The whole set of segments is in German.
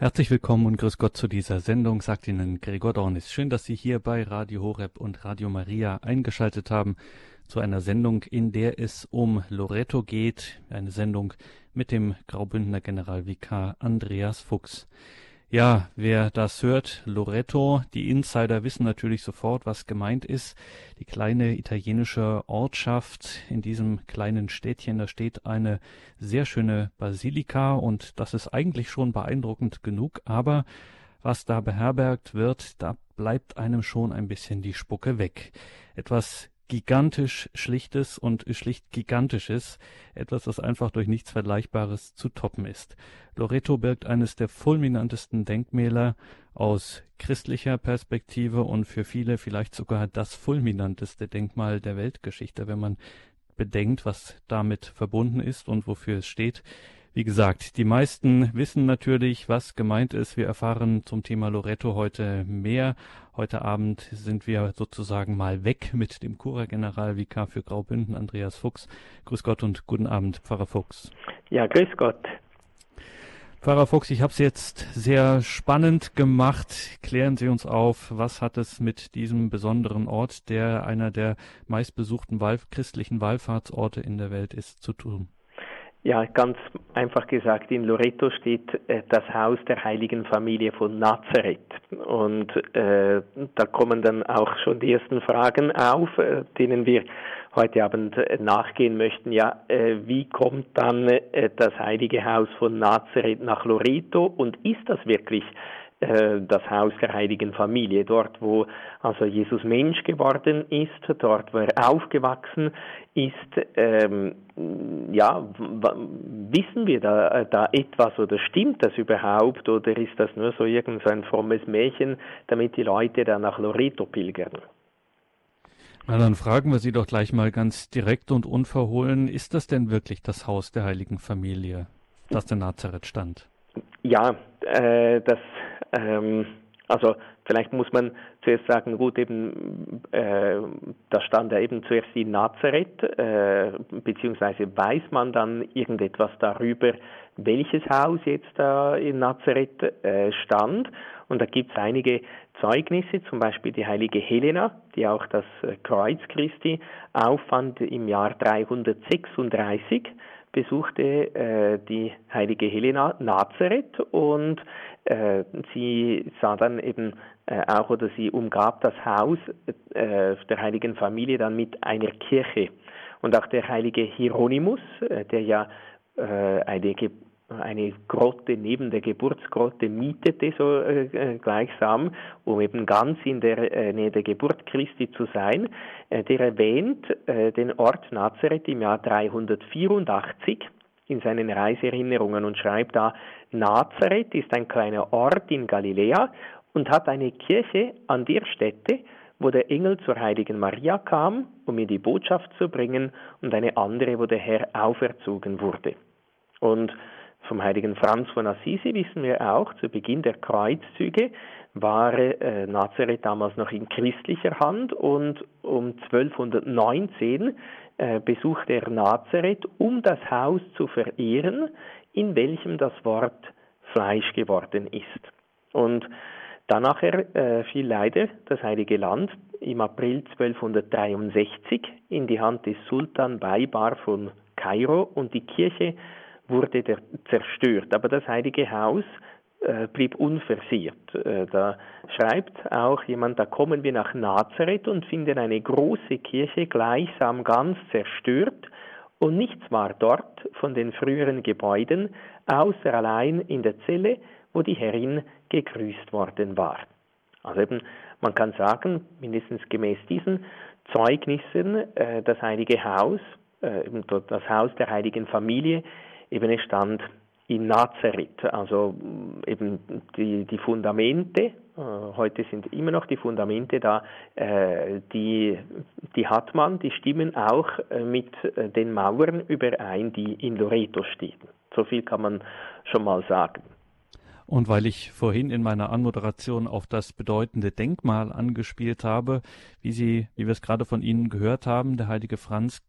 Herzlich willkommen und grüß Gott zu dieser Sendung, sagt Ihnen Gregor Dornis. Schön, dass Sie hier bei Radio Horeb und Radio Maria eingeschaltet haben zu einer Sendung, in der es um Loreto geht. Eine Sendung mit dem Graubündner Generalvikar Andreas Fuchs. Ja, wer das hört, Loreto, die Insider wissen natürlich sofort, was gemeint ist. Die kleine italienische Ortschaft in diesem kleinen Städtchen, da steht eine sehr schöne Basilika und das ist eigentlich schon beeindruckend genug, aber was da beherbergt wird, da bleibt einem schon ein bisschen die Spucke weg. Etwas gigantisch Schlichtes und schlicht Gigantisches, etwas, das einfach durch nichts Vergleichbares zu toppen ist. Loreto birgt eines der fulminantesten Denkmäler aus christlicher Perspektive und für viele vielleicht sogar das fulminanteste Denkmal der Weltgeschichte, wenn man bedenkt, was damit verbunden ist und wofür es steht. Wie gesagt, die meisten wissen natürlich, was gemeint ist. Wir erfahren zum Thema Loretto heute mehr. Heute Abend sind wir sozusagen mal weg mit dem Cura-Generalvikar für Graubünden, Andreas Fuchs. Grüß Gott und guten Abend, Pfarrer Fuchs. Ja, grüß Gott. Pfarrer Fuchs, ich habe es jetzt sehr spannend gemacht. Klären Sie uns auf, was hat es mit diesem besonderen Ort, der einer der meistbesuchten Wahl christlichen Wallfahrtsorte in der Welt ist, zu tun? Ja, ganz einfach gesagt, in Loreto steht äh, das Haus der heiligen Familie von Nazareth. Und äh, da kommen dann auch schon die ersten Fragen auf, äh, denen wir heute Abend äh, nachgehen möchten. Ja, äh, wie kommt dann äh, das heilige Haus von Nazareth nach Loreto und ist das wirklich das Haus der heiligen Familie, dort wo also Jesus Mensch geworden ist, dort wo er aufgewachsen ist, ähm, ja, wissen wir da, da etwas oder stimmt das überhaupt oder ist das nur so irgend so ein frommes Märchen, damit die Leute da nach Loreto pilgern? Na, dann fragen wir Sie doch gleich mal ganz direkt und unverhohlen, ist das denn wirklich das Haus der heiligen Familie, das der Nazareth stand? Ja, äh, das ähm, also vielleicht muss man zuerst sagen, gut, eben äh, da stand er eben zuerst in Nazareth, äh, beziehungsweise weiß man dann irgendetwas darüber, welches Haus jetzt da in Nazareth äh, stand. Und da gibt es einige Zeugnisse, zum Beispiel die heilige Helena, die auch das äh, Kreuz Christi auffand im Jahr 336 besuchte äh, die heilige Helena Nazareth und äh, sie sah dann eben äh, auch oder sie umgab das Haus äh, der heiligen Familie dann mit einer Kirche. Und auch der heilige Hieronymus, äh, der ja äh, eine eine Grotte neben der Geburtsgrotte mietete, so äh, gleichsam, um eben ganz in der äh, Nähe der Geburt Christi zu sein. Der erwähnt äh, den Ort Nazareth im Jahr 384 in seinen Reiseerinnerungen und schreibt da, Nazareth ist ein kleiner Ort in Galiläa und hat eine Kirche an der Stätte, wo der Engel zur heiligen Maria kam, um ihr die Botschaft zu bringen, und eine andere, wo der Herr auferzogen wurde. Und vom heiligen Franz von Assisi wissen wir auch, zu Beginn der Kreuzzüge war äh, Nazareth damals noch in christlicher Hand und um 1219 äh, besuchte er Nazareth, um das Haus zu verehren, in welchem das Wort Fleisch geworden ist. Und danach äh, fiel leider das Heilige Land im April 1263 in die Hand des Sultan Baibar von Kairo und die Kirche wurde der, zerstört. Aber das heilige Haus blieb unversehrt. Äh, da schreibt auch jemand, da kommen wir nach Nazareth und finden eine große Kirche gleichsam ganz zerstört und nichts war dort von den früheren Gebäuden, außer allein in der Zelle, wo die Herrin gegrüßt worden war. Also eben, man kann sagen, mindestens gemäß diesen Zeugnissen, äh, das heilige Haus, äh, das Haus der heiligen Familie, eben es stand in Nazareth. Also mm, eben die, die Fundamente, äh, heute sind immer noch die Fundamente da, äh, die, die hat man, die stimmen auch äh, mit den Mauern überein, die in Loreto stehen. So viel kann man schon mal sagen. Und weil ich vorhin in meiner Anmoderation auf das bedeutende Denkmal angespielt habe, wie Sie, wie wir es gerade von Ihnen gehört haben, der heilige Franz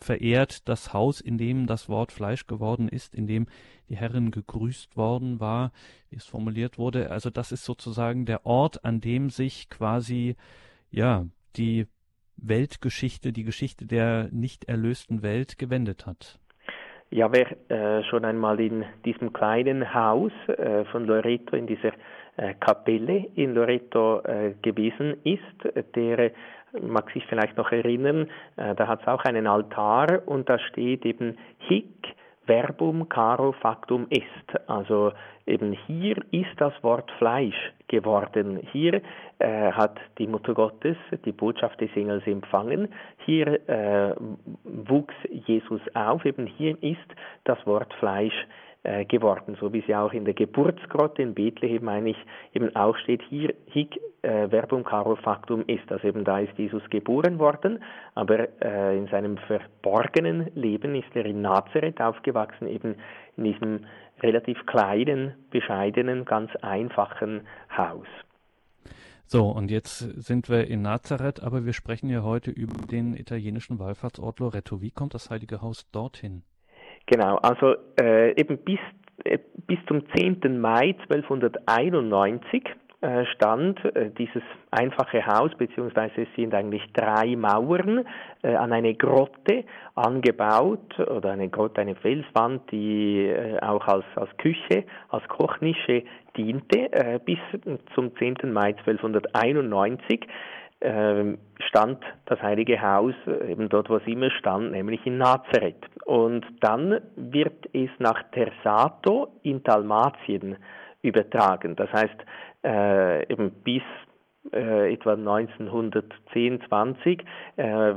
verehrt das Haus, in dem das Wort Fleisch geworden ist, in dem die Herrin gegrüßt worden war, wie es formuliert wurde. Also das ist sozusagen der Ort, an dem sich quasi ja die Weltgeschichte, die Geschichte der nicht erlösten Welt gewendet hat. Ja, wer äh, schon einmal in diesem kleinen Haus äh, von Loreto, in dieser äh, Kapelle in Loreto äh, gewesen ist, der mag sich vielleicht noch erinnern, äh, da hat es auch einen Altar und da steht eben Hic verbum caro factum est. Also eben hier ist das Wort Fleisch geworden. Hier äh, hat die Mutter Gottes die Botschaft des Engels empfangen. Hier äh, wuchs Jesus auf. Eben hier ist das Wort Fleisch äh, geworden, so wie sie auch in der Geburtsgrotte in Bethlehem eigentlich eben auch steht, hier hic äh, verbum caro factum ist, also eben da ist Jesus geboren worden, aber äh, in seinem verborgenen Leben ist er in Nazareth aufgewachsen, eben in diesem relativ kleinen, bescheidenen, ganz einfachen Haus. So, und jetzt sind wir in Nazareth, aber wir sprechen ja heute über den italienischen Wallfahrtsort Loreto. Wie kommt das Heilige Haus dorthin? Genau, also äh, eben bis, äh, bis zum 10. Mai 1291 äh, stand äh, dieses einfache Haus, beziehungsweise es sind eigentlich drei Mauern äh, an eine Grotte angebaut oder eine Grotte, eine Felswand, die auch als, als Küche, als Kochnische diente, bis zum 10. Mai 1291 ähm, stand das Heilige Haus äh, eben dort, wo es immer stand, nämlich in Nazareth. Und dann wird es nach Tersato in Dalmatien übertragen. Das heißt, äh, eben bis äh, etwa 1910, 20 äh,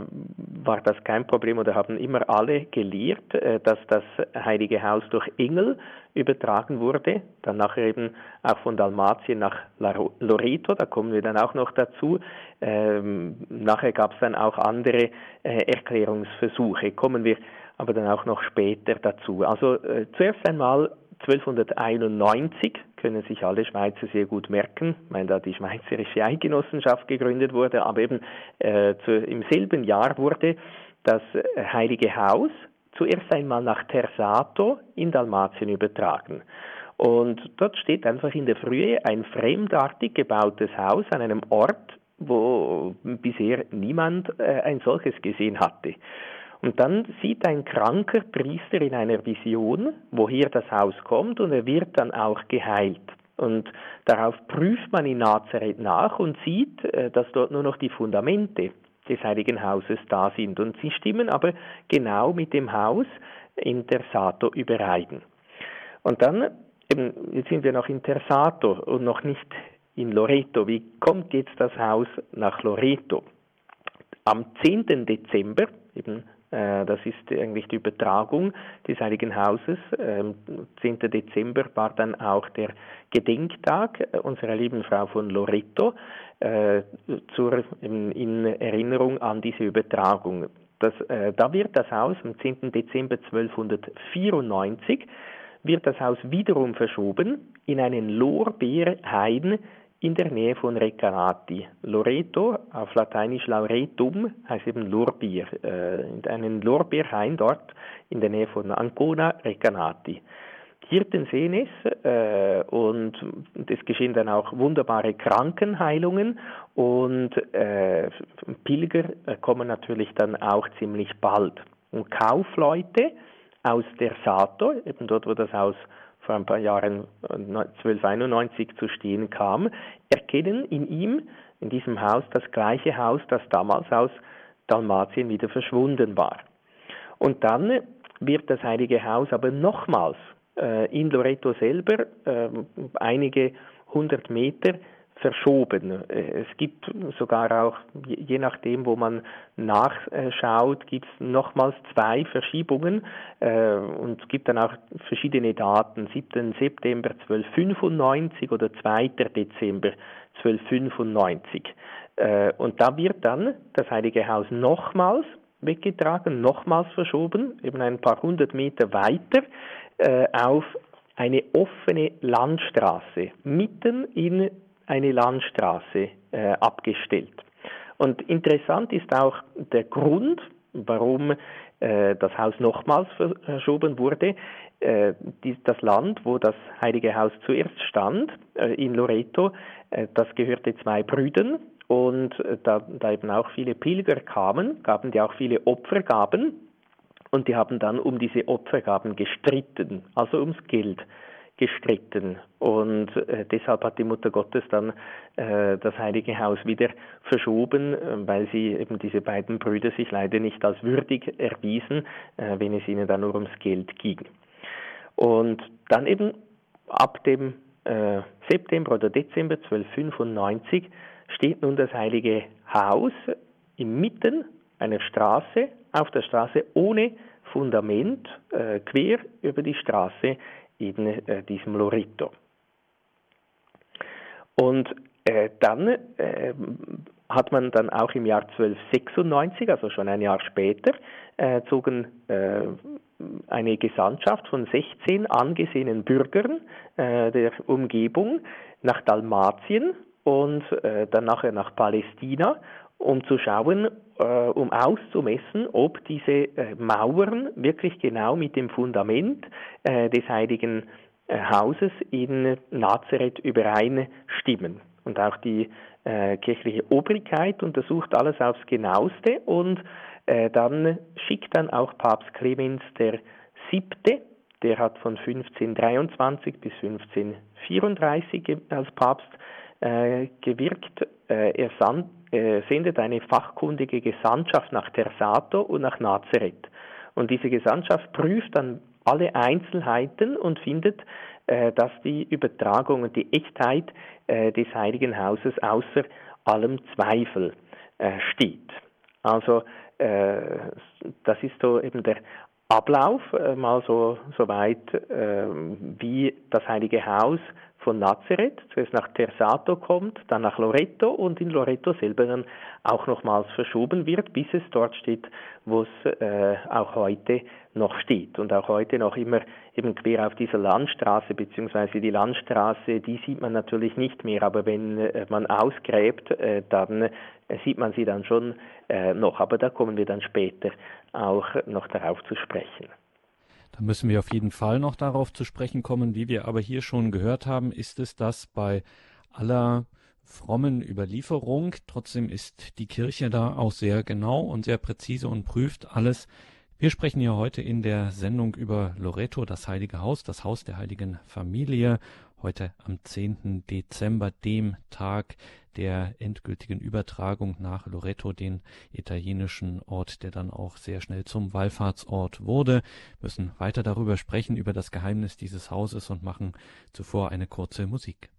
war das kein Problem oder haben immer alle gelehrt, äh, dass das Heilige Haus durch Engel übertragen wurde, dann nachher eben auch von Dalmatien nach Loreto, da kommen wir dann auch noch dazu. Ähm, nachher gab es dann auch andere äh, Erklärungsversuche, kommen wir aber dann auch noch später dazu. Also äh, zuerst einmal 1291 können sich alle Schweizer sehr gut merken, weil da die Schweizerische Eidgenossenschaft gegründet wurde, aber eben äh, zu, im selben Jahr wurde das äh, Heilige Haus zuerst einmal nach Tersato in Dalmatien übertragen. Und dort steht einfach in der Frühe ein fremdartig gebautes Haus an einem Ort, wo bisher niemand äh, ein solches gesehen hatte. Und dann sieht ein kranker Priester in einer Vision, woher das Haus kommt, und er wird dann auch geheilt. Und darauf prüft man in Nazareth nach und sieht, äh, dass dort nur noch die Fundamente des Heiligen Hauses da sind. Und sie stimmen aber genau mit dem Haus in Tersato überein. Und dann, eben, jetzt sind wir noch in Tersato und noch nicht in Loreto. Wie kommt jetzt das Haus nach Loreto? Am 10. Dezember, eben das ist eigentlich die Übertragung des Heiligen Hauses. 10. Ähm, Dezember war dann auch der Gedenktag unserer lieben Frau von Loreto äh, zur, in Erinnerung an diese Übertragung. Das, äh, da wird das Haus am 10. Dezember 1294 wird das Haus wiederum verschoben in einen Lorbeerhain in der Nähe von Recanati. Loreto, auf Lateinisch Lauretum, heißt eben Lorbeer, äh, einen Lorbeerhain dort in der Nähe von Ancona, Recanati. Hirten sehen es äh, und es geschehen dann auch wunderbare Krankenheilungen und äh, Pilger kommen natürlich dann auch ziemlich bald. Und Kaufleute aus der Sato, eben dort, wo das Haus vor ein paar Jahren 1291 äh, zu stehen kam, erkennen in ihm, in diesem Haus, das gleiche Haus, das damals aus Dalmatien wieder verschwunden war. Und dann wird das Heilige Haus aber nochmals äh, in Loreto selber äh, einige hundert Meter verschoben. Äh, es gibt sogar auch, je nachdem, wo man nachschaut, gibt es nochmals zwei Verschiebungen äh, und es gibt dann auch verschiedene Daten, 7. September 1295 oder 2. Dezember 1295. Äh, und da wird dann das Heilige Haus nochmals weggetragen, nochmals verschoben, eben ein paar hundert Meter weiter auf eine offene Landstraße mitten in eine Landstraße äh, abgestellt. Und interessant ist auch der Grund, warum äh, das Haus nochmals verschoben wurde. Äh, die, das Land, wo das Heilige Haus zuerst stand, äh, in Loreto, äh, das gehörte zwei Brüdern und äh, da, da eben auch viele Pilger kamen, gaben die auch viele Opfergaben und die haben dann um diese Opfergaben gestritten, also ums Geld gestritten. Und äh, deshalb hat die Mutter Gottes dann äh, das Heilige Haus wieder verschoben, äh, weil sie eben diese beiden Brüder sich leider nicht als würdig erwiesen, äh, wenn es ihnen dann nur ums Geld ging. Und dann eben ab dem äh, September oder Dezember 1295 steht nun das Heilige Haus inmitten einer Straße, auf der Straße ohne Fundament, äh, quer über die Straße in äh, diesem Loreto. Und äh, dann äh, hat man dann auch im Jahr 1296, also schon ein Jahr später, äh, zogen äh, eine Gesandtschaft von 16 angesehenen Bürgern äh, der Umgebung nach Dalmatien und dann nachher nach Palästina, um zu schauen, äh, um auszumessen, ob diese äh, Mauern wirklich genau mit dem Fundament äh, des heiligen äh, Hauses in Nazareth übereinstimmen. Und auch die äh, kirchliche Obrigkeit untersucht alles aufs genaueste und äh, dann schickt dann auch Papst Clemens der Siebte, der hat von 1523 bis 1534 als Papst gewirkt. Äh, er sand, äh, sendet eine fachkundige Gesandtschaft nach Tersato und nach Nazareth. Und diese Gesandtschaft prüft dann alle Einzelheiten und findet, äh, dass die Übertragung und die Echtheit des Heiligen Hauses außer allem Zweifel steht. Also das ist so eben der Ablauf, mal so, so weit, wie das Heilige Haus von Nazareth, zuerst nach Tersato kommt, dann nach Loreto und in Loreto selber dann auch nochmals verschoben wird, bis es dort steht, wo es äh, auch heute noch steht. Und auch heute noch immer eben quer auf dieser Landstraße, beziehungsweise die Landstraße, die sieht man natürlich nicht mehr, aber wenn äh, man ausgräbt, äh, dann äh, sieht man sie dann schon äh, noch. Aber da kommen wir dann später auch noch darauf zu sprechen. Da müssen wir auf jeden Fall noch darauf zu sprechen kommen. Wie wir aber hier schon gehört haben, ist es das bei aller frommen Überlieferung. Trotzdem ist die Kirche da auch sehr genau und sehr präzise und prüft alles. Wir sprechen ja heute in der Sendung über Loreto, das Heilige Haus, das Haus der Heiligen Familie. Heute am 10. Dezember, dem Tag der endgültigen Übertragung nach Loreto, den italienischen Ort, der dann auch sehr schnell zum Wallfahrtsort wurde, müssen weiter darüber sprechen, über das Geheimnis dieses Hauses und machen zuvor eine kurze Musik.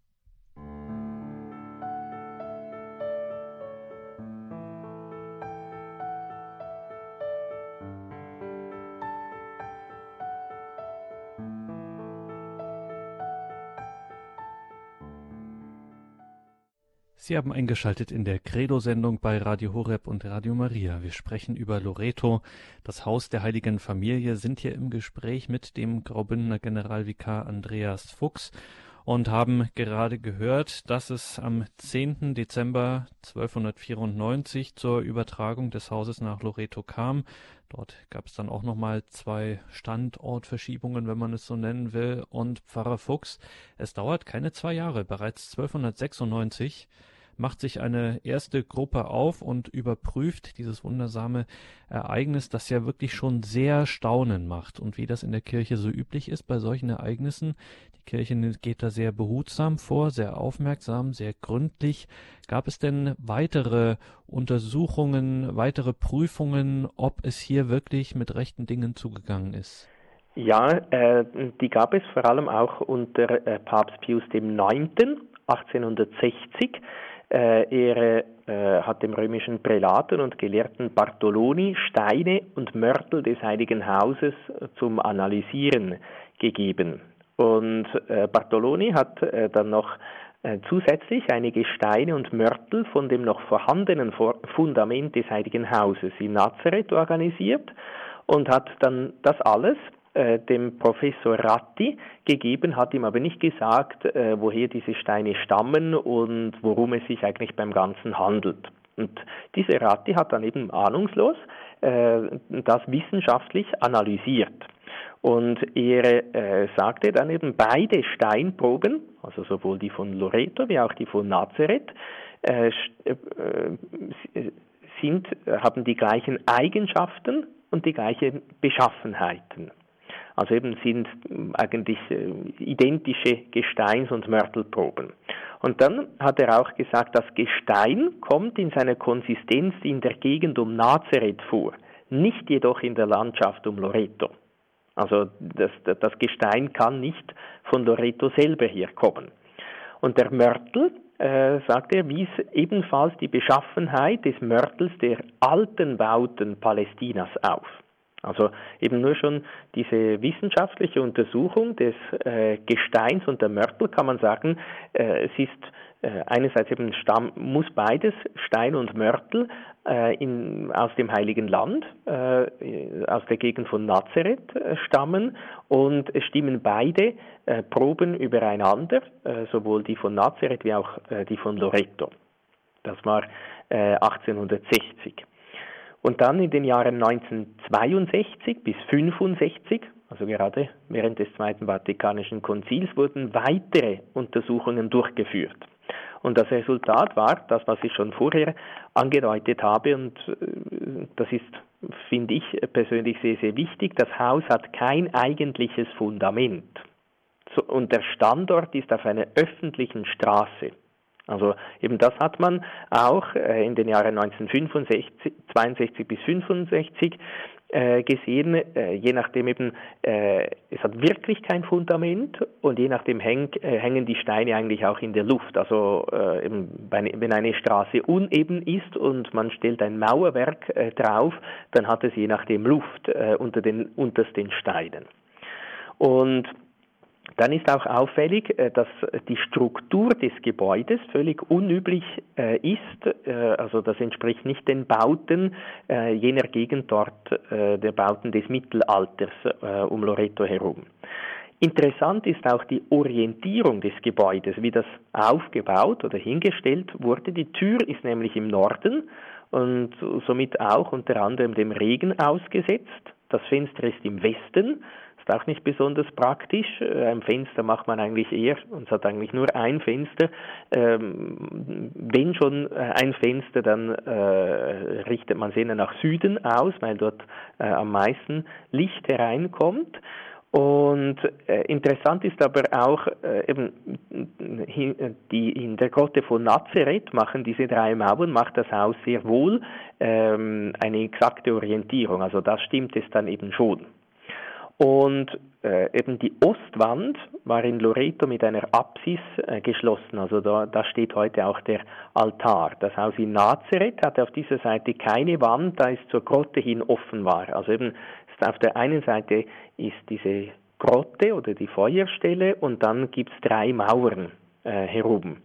Sie haben eingeschaltet in der Credo-Sendung bei Radio Horeb und Radio Maria. Wir sprechen über Loreto, das Haus der Heiligen Familie, sind hier im Gespräch mit dem Graubündner Generalvikar Andreas Fuchs und haben gerade gehört, dass es am 10. Dezember 1294 zur Übertragung des Hauses nach Loreto kam. Dort gab es dann auch nochmal zwei Standortverschiebungen, wenn man es so nennen will. Und Pfarrer Fuchs, es dauert keine zwei Jahre, bereits 1296 macht sich eine erste Gruppe auf und überprüft dieses wundersame Ereignis, das ja wirklich schon sehr Staunen macht. Und wie das in der Kirche so üblich ist bei solchen Ereignissen, die Kirche geht da sehr behutsam vor, sehr aufmerksam, sehr gründlich. Gab es denn weitere Untersuchungen, weitere Prüfungen, ob es hier wirklich mit rechten Dingen zugegangen ist? Ja, äh, die gab es vor allem auch unter äh, Papst Pius IX. 1860. Äh, er äh, hat dem römischen Prälaten und Gelehrten Bartoloni Steine und Mörtel des Heiligen Hauses zum Analysieren gegeben. Und äh, Bartoloni hat dann noch zusätzlich einige Steine und Mörtel von dem noch vorhandenen Fundament des Heiligen Hauses in Nazareth organisiert und hat dann das alles äh, dem Professor Ratti gegeben, hat ihm aber nicht gesagt, äh, woher diese Steine stammen und worum es sich eigentlich beim Ganzen handelt. Und dieser Ratti hat dann eben ahnungslos das wissenschaftlich analysiert. Und er äh, sagte dann eben, beide Steinproben, also sowohl die von Loreto wie auch die von Nazareth, äh, äh, sind, haben die gleichen Eigenschaften und die gleichen Beschaffenheiten. Also eben sind eigentlich äh, identische Gesteins- und Mörtelproben. Und dann hat er auch gesagt, das Gestein kommt in seiner Konsistenz in der Gegend um Nazareth vor, nicht jedoch in der Landschaft um Loreto. Also das, das Gestein kann nicht von Loreto selber herkommen. Und der Mörtel, äh, sagt er, wies ebenfalls die Beschaffenheit des Mörtels der alten Bauten Palästinas auf. Also eben nur schon diese wissenschaftliche Untersuchung des äh, Gesteins und der Mörtel kann man sagen, äh, es ist äh, einerseits eben Stamm, muss beides, Stein und Mörtel, äh, in, aus dem Heiligen Land, äh, aus der Gegend von Nazareth äh, stammen und es stimmen beide äh, Proben übereinander, äh, sowohl die von Nazareth wie auch die von Loreto. Das war 1860. Und dann in den Jahren 1962 bis 1965 also gerade während des Zweiten Vatikanischen Konzils, wurden weitere Untersuchungen durchgeführt. Und das Resultat war das, was ich schon vorher angedeutet habe, und äh, das ist, finde ich persönlich sehr, sehr wichtig. Das Haus hat kein eigentliches Fundament. Und der Standort ist auf einer öffentlichen Straße. Also eben das hat man auch äh, in den Jahren 1962 bis 1965 äh, gesehen, äh, je nachdem eben, es hat wirklich kein Fundament und je nachdem häng, hängen die Steine eigentlich auch in der Luft. Also bei, wenn eine Straße uneben ist und man stellt ein Mauerwerk drauf, dann hat es je nachdem Luft unter den untersten Steinen. Und dann ist auch auffällig, äh, dass die Struktur des Gebäudes völlig unüblich äh, ist. Äh, also das entspricht nicht den Bauten jener Gegend dort, der Bauten des Mittelalters um Loreto herum. Interessant ist auch die Orientierung des Gebäudes, wie das aufgebaut oder hingestellt wurde. Die Tür ist nämlich im Norden und somit auch unter anderem dem Regen ausgesetzt. Das Fenster ist im Westen ist auch nicht besonders praktisch. Äh, ein Fenster macht man eigentlich eher, und es hat eigentlich nur ein Fenster. Ähm, wenn schon äh, ein Fenster, dann äh, richtet man es eher nach Süden aus, weil dort äh, am meisten Licht hereinkommt. Und äh, interessant ist aber auch, äh, eben die, in der Grotte von Nazareth machen diese drei Mauern, macht das Haus sehr wohl ähm, eine exakte Orientierung. Also das stimmt es dann eben schon. Und äh, eben die Ostwand war in Loreto mit einer Apsis äh, geschlossen. Also da, da steht heute auch der Altar. Das Haus in Nazareth hatte auf dieser Seite keine Wand, da es zur Grotte hin offen war. Also eben auf der einen Seite ist diese Grotte oder die Feuerstelle und dann gibt es drei Mauern äh, herum.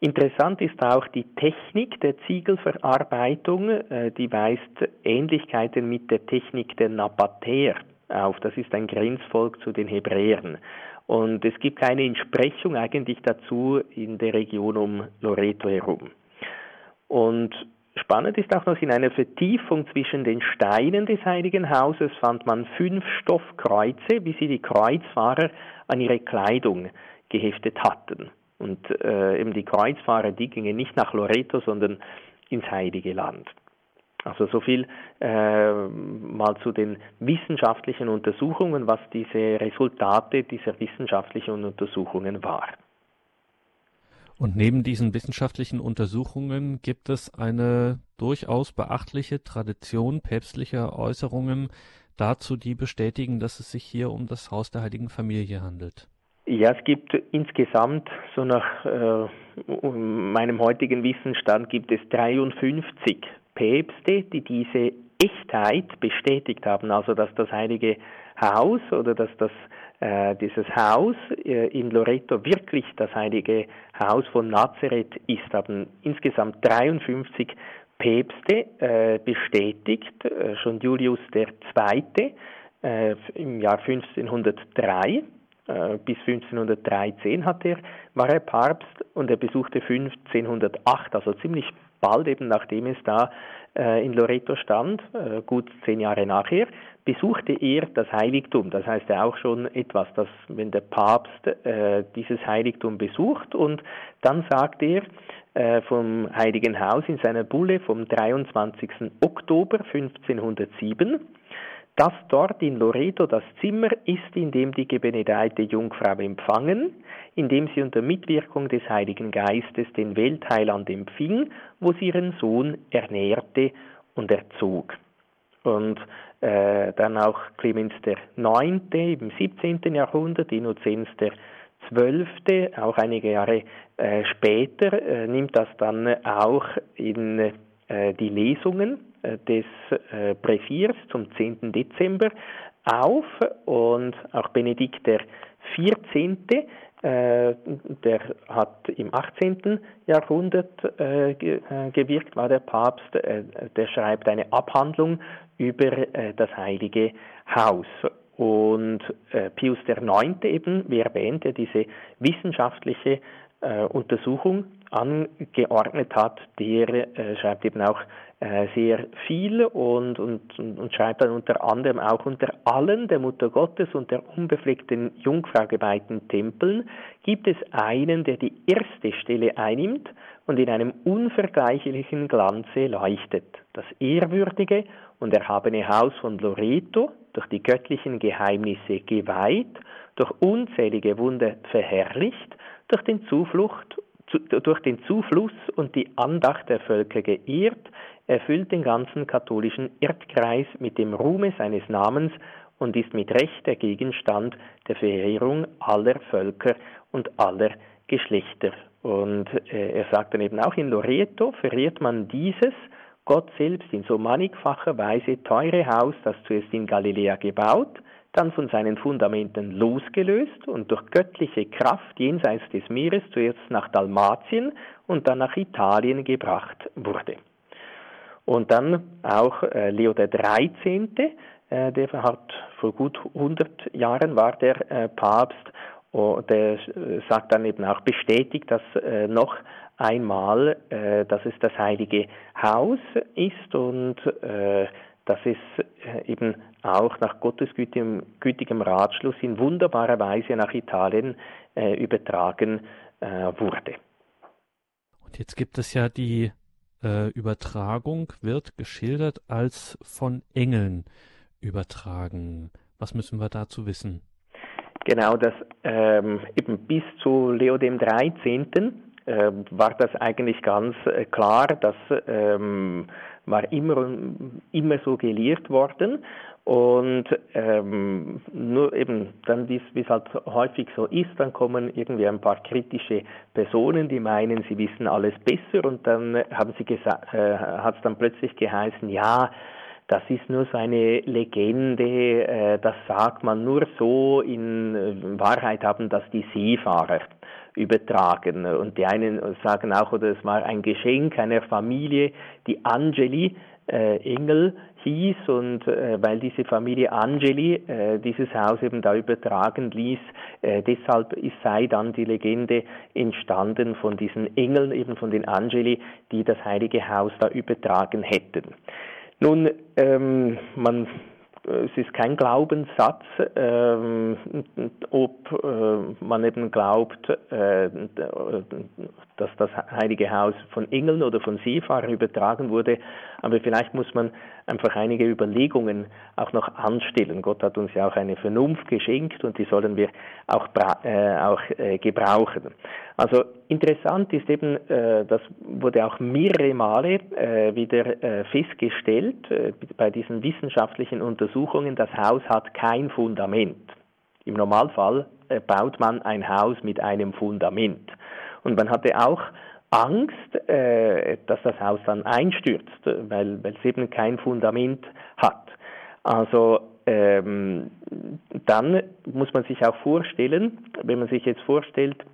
Interessant ist auch die Technik der Ziegelverarbeitung, äh, die weist Ähnlichkeiten mit der Technik der Nabatäer auf. Das ist ein Grenzvolk zu den Hebräern. Und es gibt keine Entsprechung eigentlich dazu in der Region um Loreto herum. Und spannend ist auch noch, in einer Vertiefung zwischen den Steinen des Heiligen Hauses fand man fünf Stoffkreuze, wie sie die Kreuzfahrer an ihre Kleidung geheftet hatten. Und äh, eben die Kreuzfahrer, die gingen nicht nach Loreto, sondern ins Heilige Land. Also so viel äh, mal zu den wissenschaftlichen Untersuchungen, was diese Resultate dieser wissenschaftlichen Untersuchungen waren. Und neben diesen wissenschaftlichen Untersuchungen gibt es eine durchaus beachtliche Tradition päpstlicher Äußerungen dazu, die bestätigen, dass es sich hier um das Haus der heiligen Familie handelt. Ja, es gibt insgesamt, so nach äh, meinem heutigen Wissensstand, gibt es 53 Päpste, die diese Echtheit bestätigt haben, also dass das Heilige Haus oder dass das äh, dieses Haus äh, in Loreto wirklich das Heilige Haus von Nazareth ist, haben insgesamt 53 Päpste äh, bestätigt, äh, schon Julius II. Äh, im Jahr 1503 äh, bis 1513 hat er, war er Papst und er besuchte 1508, also ziemlich bald eben nachdem es da äh, in Loreto stand, äh, gut zehn Jahre nachher, besuchte er das Heiligtum. Das heißt ja auch schon etwas, dass wenn der Papst äh, dieses Heiligtum besucht und dann sagt er vom Heiligen Haus in seiner Bulle vom 23. Oktober 1507, dass dort in Loreto das Zimmer ist, in dem die gebenedeite Jungfrau empfangen, in dem sie unter Mitwirkung des Heiligen Geistes den Weltheiland empfing, wo sie ihren Sohn ernährte und erzog. Und äh, dann auch Clemens der Neunte im 17. Jahrhundert, Innozenz der Zwölfte, auch einige Jahre äh, später, äh, nimmt das dann auch in äh, die Lesungen des äh, Breviers zum 10. Dezember auf und auch Benedikt der 14 äh, der hat im 18. Jahrhundert äh, äh, gewirkt, war der Papst, der schreibt eine Abhandlung über das Heilige Haus. Und Pius IX. eben, wie erwähnt, der diese wissenschaftliche Untersuchung angeordnet hat, der schreibt eben auch äh, sehr viel und, und, und schreibt dann unter anderem auch unter allen der Mutter Gottes und der unbefleckten Jungfrau geweihten Tempeln gibt es einen, der die erste Stelle einnimmt und in einem unvergleichlichen Glanze leuchtet. Das ehrwürdige und erhabene Haus von Loreto, durch die göttlichen Geheimnisse geweiht, durch unzählige Wunder verherrlicht, durch den Zuflucht durch den Zufluss und die Andacht der Völker geehrt, erfüllt den ganzen katholischen Erdkreis mit dem Ruhme seines Namens und ist mit Recht der Gegenstand der Verehrung aller Völker und aller Geschlechter. Und äh, er sagt dann eben auch in Loreto verehrt man dieses Gott selbst in so mannigfacher Weise teure Haus, das zuerst in Galiläa gebaut, dann von seinen Fundamenten losgelöst und durch göttliche Kraft jenseits des Meeres zuerst nach Dalmatien und dann nach Italien gebracht wurde. Und dann auch äh, Leo der 13., äh, der hat vor gut 100 Jahren war der äh, Papst, oh, der äh, sagt dann eben auch bestätigt, dass äh, noch einmal, dass es das heilige Haus ist und dass es äh, eben auch nach Gottes gütigem, gütigem Ratschluss in wunderbarer Weise nach Italien äh, übertragen äh, wurde. Und jetzt gibt es ja die äh, Übertragung, wird geschildert als von Engeln übertragen. Was müssen wir dazu wissen? Genau, das ähm, eben bis zu Leo dem 13. Äh, war das eigentlich ganz äh, klar, dass ähm, war immer, immer so gelehrt worden. Und ähm, nur eben dann, wie es halt häufig so ist, dann kommen irgendwie ein paar kritische Personen, die meinen, sie wissen alles besser und dann haben sie gesagt, äh, hat es dann plötzlich geheißen, ja, das ist nur so eine Legende, äh, das sagt man nur so, in Wahrheit haben das die Seefahrer übertragen. Und die einen sagen auch, oder es war ein Geschenk einer Familie, die Angeli äh, Engel hieß und äh, weil diese Familie Angeli äh, dieses Haus eben da übertragen ließ, äh, deshalb ist, sei dann die Legende entstanden von diesen Engeln, eben von den Angeli, die das heilige Haus da übertragen hätten. Nun, ähm, man es ist kein Glaubenssatz, ähm, ob äh, man eben glaubt, äh, dass das Heilige Haus von Engeln oder von Seefahrern übertragen wurde, aber vielleicht muss man einfach einige Überlegungen auch noch anstellen. Gott hat uns ja auch eine Vernunft geschenkt und die sollen wir auch, äh, auch äh, gebrauchen. Also interessant ist eben, äh, das wurde auch mehrere Male äh, wieder äh, festgestellt äh, bei diesen wissenschaftlichen Untersuchungen, das Haus hat kein Fundament. Im Normalfall baut man ein Haus mit einem Fundament. Und man hatte auch Angst, äh, dass das Haus dann einstürzt, weil, weil es eben kein Fundament hat. Also ähm, dann muss man sich auch vorstellen, wenn man sich jetzt vorstellt,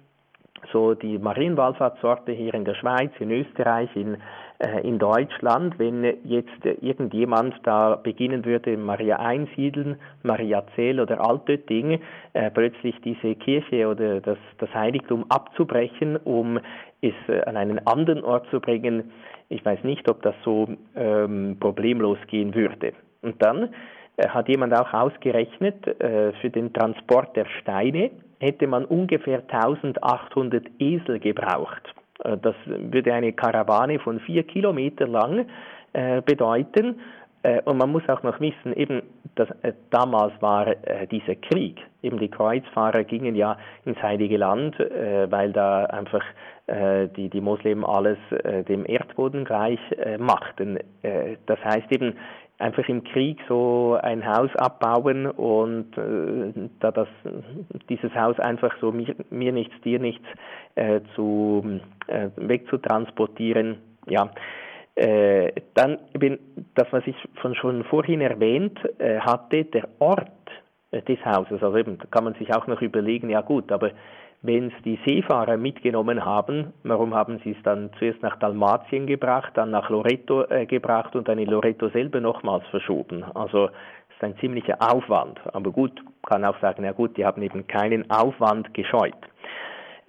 so die Marienwallfahrtsorte hier in der Schweiz, in Österreich, in, äh, in Deutschland, wenn jetzt irgendjemand da beginnen würde, Maria Einsiedeln, Maria Zell oder Altötting, äh, plötzlich diese Kirche oder das, das Heiligtum abzubrechen, um es äh, an einen anderen Ort zu bringen, ich weiß nicht, ob das so ähm, problemlos gehen würde. Und dann äh, hat jemand auch ausgerechnet, äh, für den Transport der Steine hätte man ungefähr 1800 Esel gebraucht. Äh, das würde eine Karawane von vier Kilometer lang äh, bedeuten. Äh, und man muss auch noch wissen, eben, dass damals war dieser Krieg. Eben die Kreuzfahrer gingen ja ins Heilige Land, weil da einfach die, die Moslem alles dem Erdboden gleich machten. das heißt eben, einfach im Krieg so ein Haus abbauen und äh, da das dieses Haus einfach so mir, mir nichts dir nichts äh, zu äh, wegzutransportieren ja äh, dann eben das was ich von schon vorhin erwähnt äh, hatte der Ort äh, des Hauses also eben da kann man sich auch noch überlegen ja gut aber wenn es die Seefahrer mitgenommen haben, warum haben sie es dann zuerst nach Dalmatien gebracht, dann nach Loreto äh, gebracht und dann in Loreto selber nochmals verschoben? Also es ist ein ziemlicher Aufwand. Aber gut, kann auch sagen, ja gut, die haben eben keinen Aufwand gescheut.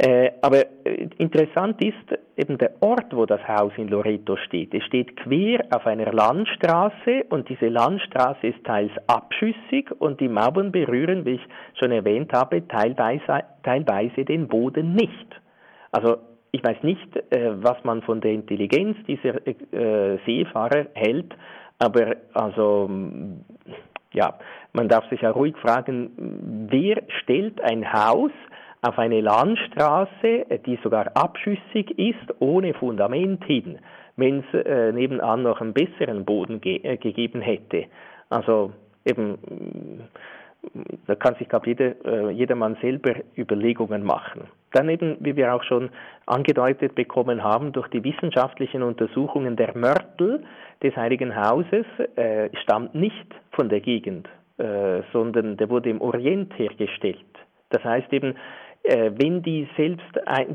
Äh, aber äh, interessant ist eben der Ort, wo das Haus in Loreto steht. Es steht quer auf einer Landstraße und diese Landstraße ist teils abschüssig und die Mauern berühren, wie ich schon erwähnt habe, teilweise, teilweise den Boden nicht. Also ich weiß nicht, äh, was man von der Intelligenz dieser äh, Seefahrer hält, aber also ja, man darf sich ja ruhig fragen, wer stellt ein Haus auf eine Landstraße, äh, die sogar abschüssig ist, ohne Fundament hin, wenn es äh, nebenan noch einen besseren Boden ge äh, gegeben hätte. Also eben, mm, da kann sich, glaube jeder, äh, jedermann selber Überlegungen machen. Dann eben, wie wir auch schon angedeutet bekommen haben, durch die wissenschaftlichen Untersuchungen der Mörtel des Heiligen Hauses äh, stammt nicht von der Gegend, äh, sondern der wurde im Orient hergestellt. Das heißt eben, wenn die selbst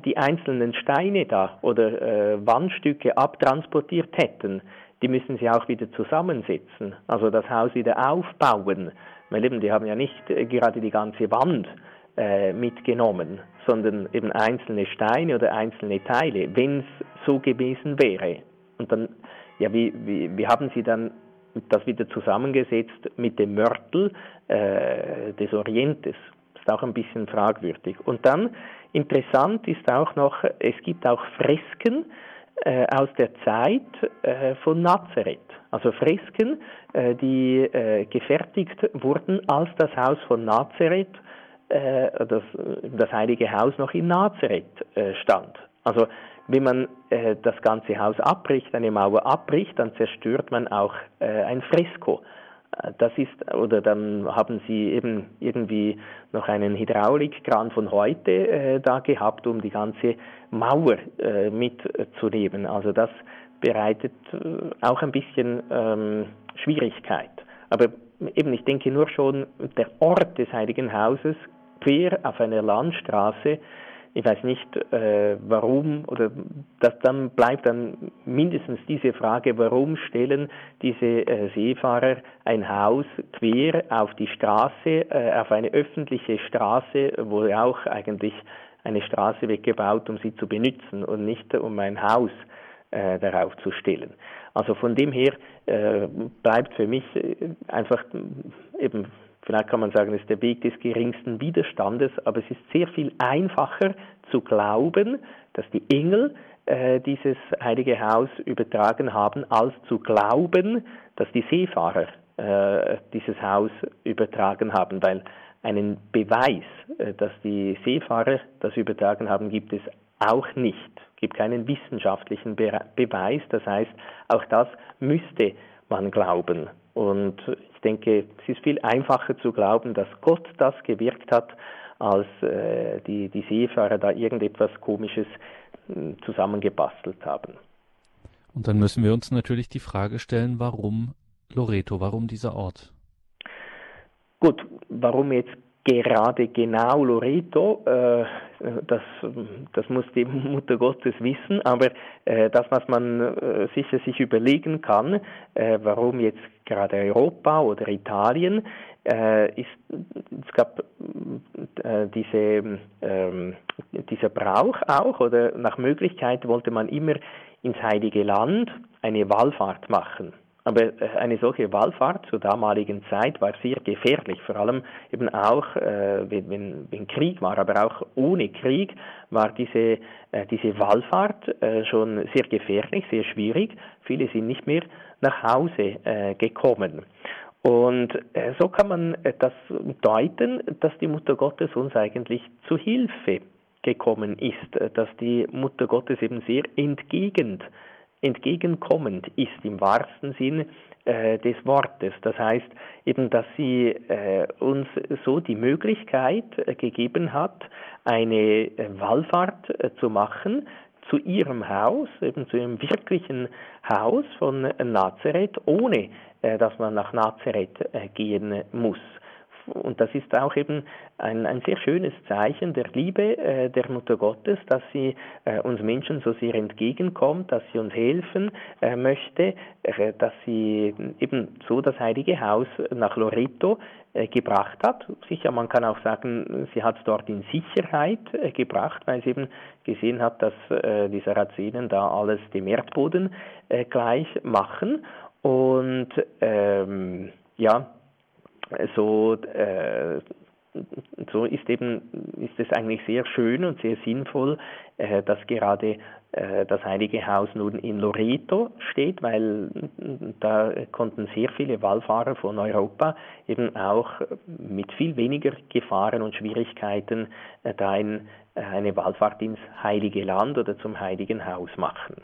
die einzelnen Steine da oder äh, Wandstücke abtransportiert hätten, die müssen sie auch wieder zusammensetzen, also das Haus wieder aufbauen, weil eben die haben ja nicht äh, gerade die ganze Wand äh, mitgenommen, sondern eben einzelne Steine oder einzelne Teile, wenn es so gewesen wäre. Und dann, ja, wie, wie, wie haben sie dann das wieder zusammengesetzt mit dem Mörtel äh, des Orientes? Ist auch ein bisschen fragwürdig. Und dann interessant ist auch noch, es gibt auch Fresken äh, aus der Zeit äh, von Nazareth. Also Fresken, äh, die äh, gefertigt wurden, als das Haus von Nazareth, äh, das, das heilige Haus noch in Nazareth äh, stand. Also wenn man das ganze Haus abbricht, eine Mauer abbricht, dann zerstört man auch ein Fresko. Das ist, oder dann haben sie eben irgendwie noch einen Hydraulikkran von heute äh, da gehabt, um die ganze Mauer äh, mitzunehmen. Also das bereitet äh, auch ein bisschen ähm, Schwierigkeit. Aber eben, ich denke nur schon, der Ort des Heiligen Hauses quer auf einer Landstraße ich weiß nicht, äh, warum, oder das, dann bleibt dann mindestens diese Frage, warum stellen diese äh, Seefahrer ein Haus quer auf die Straße, äh, auf eine öffentliche Straße, wo auch eigentlich eine Straße weggebaut, um sie zu benutzen und nicht um ein Haus äh, darauf zu stellen. Also von dem her äh, bleibt für mich äh, einfach eben Vielleicht kann man sagen, es ist der Weg des geringsten Widerstandes, aber es ist sehr viel einfacher zu glauben, dass die Engel äh, dieses heilige Haus übertragen haben, als zu glauben, dass die Seefahrer äh, dieses Haus übertragen haben, weil einen Beweis, äh, dass die Seefahrer das übertragen haben, gibt es auch nicht. Es gibt keinen wissenschaftlichen Be Beweis. Das heißt, auch das müsste man glauben. Und ich denke, es ist viel einfacher zu glauben, dass Gott das gewirkt hat, als äh, die, die Seefahrer da irgendetwas Komisches äh, zusammengebastelt haben. Und dann müssen wir uns natürlich die Frage stellen, warum Loreto, warum dieser Ort? Gut, warum jetzt gerade genau Loreto, äh, das, das muss die Mutter Gottes wissen, aber äh, das, was man äh, sicher sich überlegen kann, äh, warum jetzt gerade Europa oder Italien, äh, ist, es gab äh, diese, ähm, dieser Brauch auch, oder nach Möglichkeit wollte man immer ins Heilige Land eine Wallfahrt machen. Aber äh, eine solche Wallfahrt zur damaligen Zeit war sehr gefährlich, vor allem eben auch, äh, wenn, wenn, Krieg war, aber auch ohne Krieg war diese, äh, diese Wallfahrt äh, schon sehr gefährlich, sehr schwierig. Viele sind nicht mehr nach Hause äh, gekommen. Und äh, so kann man das deuten, dass die Mutter Gottes uns eigentlich zu Hilfe gekommen ist, dass die Mutter Gottes eben sehr entgegend entgegenkommend ist im wahrsten Sinn äh, des Wortes. Das heißt eben, dass sie äh, uns so die Möglichkeit äh, gegeben hat, eine äh, Wallfahrt äh, zu machen zu ihrem Haus, eben zu ihrem wirklichen Haus von Nazareth, ohne äh, dass man nach Nazareth gehen muss. Und das ist auch eben ein, ein sehr schönes Zeichen der Liebe äh, der Mutter Gottes, dass sie äh, uns Menschen so sehr entgegenkommt, dass sie uns helfen äh, möchte, äh, dass sie eben so das Heilige Haus nach Loreto äh, gebracht hat. Sicher, man kann auch sagen, sie hat es dort in Sicherheit äh, gebracht, weil sie eben gesehen hat, dass die Sarazenen da alles dem Erdboden gleich machen. Und ähm, ja, so, äh, so ist eben ist es eigentlich sehr schön und sehr sinnvoll, äh, dass gerade äh, das Heilige Haus nun in Loreto steht, weil da konnten sehr viele Wallfahrer von Europa eben auch mit viel weniger Gefahren und Schwierigkeiten äh, da ein, eine Wallfahrt ins Heilige Land oder zum Heiligen Haus machen.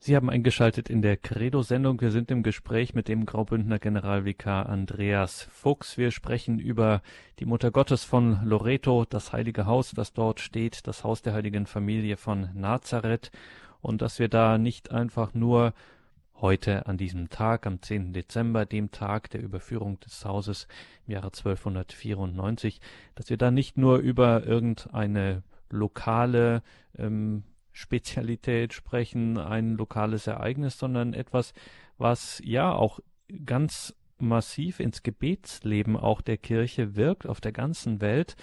Sie haben eingeschaltet in der Credo-Sendung. Wir sind im Gespräch mit dem Graubündner Generalvikar Andreas Fuchs. Wir sprechen über die Mutter Gottes von Loreto, das heilige Haus, das dort steht, das Haus der heiligen Familie von Nazareth und dass wir da nicht einfach nur heute an diesem Tag, am 10. Dezember, dem Tag der Überführung des Hauses im Jahre 1294, dass wir da nicht nur über irgendeine lokale ähm, Spezialität sprechen, ein lokales Ereignis, sondern etwas, was ja auch ganz massiv ins Gebetsleben auch der Kirche wirkt auf der ganzen Welt.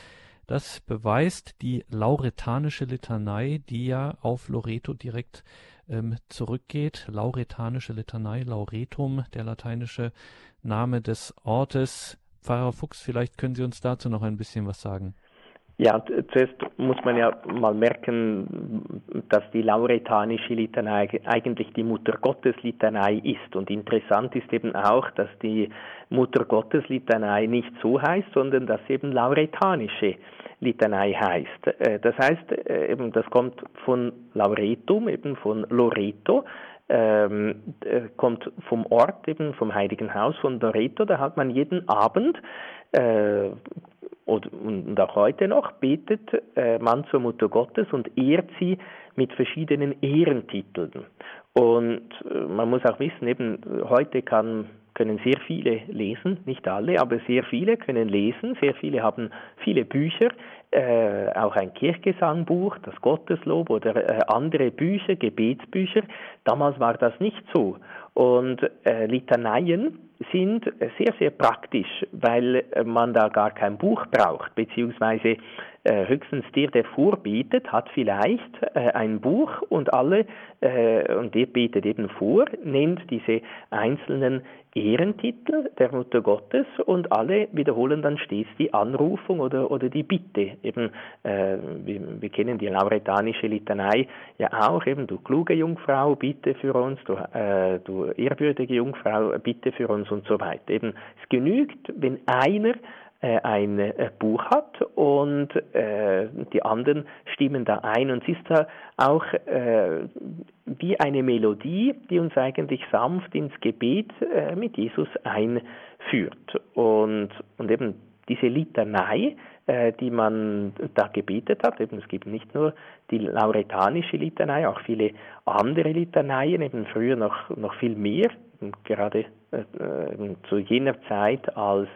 Das beweist die lauretanische Litanei, die ja auf Loreto direkt ähm, zurückgeht. Lauretanische Litanei, Lauretum, der lateinische Name des Ortes. Pfarrer Fuchs, vielleicht können Sie uns dazu noch ein bisschen was sagen. Ja, zuerst muss man ja mal merken, dass die lauretanische Litanei eigentlich die Mutter Gottes Litanei ist. Und interessant ist eben auch, dass die Mutter Gottes Litanei nicht so heißt, sondern dass eben lauretanische Litanei heißt. Äh, das heißt, äh, eben das kommt von Lauretum, eben von Loreto, ähm, äh, kommt vom Ort, eben vom Heiligen Haus von Loreto. Da hat man jeden Abend äh, und, auch heute noch betet äh, man zur Mutter Gottes und ehrt sie mit verschiedenen Ehrentiteln. Und äh, man muss auch wissen, eben heute kann, können sehr viele lesen, nicht alle, aber sehr viele können lesen, sehr viele haben viele Bücher, äh, auch ein Kirchgesangbuch, das Gotteslob oder äh, andere Bücher, Gebetsbücher. Damals war das nicht so. Und äh, Litaneien sind sehr, sehr praktisch, weil man da gar kein Buch braucht, beziehungsweise höchstens der, der vorbetet, hat vielleicht äh, ein Buch und alle, äh, und der betet eben vor, nennt diese einzelnen Ehrentitel der Mutter Gottes und alle wiederholen dann stets die Anrufung oder, oder die Bitte. Eben, äh, wir, wir, kennen die lauretanische Litanei ja auch, eben du kluge Jungfrau, bitte für uns, du, äh, du ehrwürdige Jungfrau, bitte für uns und so weiter. Eben, es genügt, wenn einer äh, ein äh, Buch hat und äh, die anderen stimmen da ein und es ist da auch äh, wie eine Melodie, die uns eigentlich sanft ins Gebet äh, mit Jesus einführt und, und eben diese Litanei, äh, die man da gebetet hat. Eben, es gibt nicht nur die lauretanische Litanei, auch viele andere Litaneien, eben früher noch, noch viel mehr, gerade äh, zu jener Zeit, als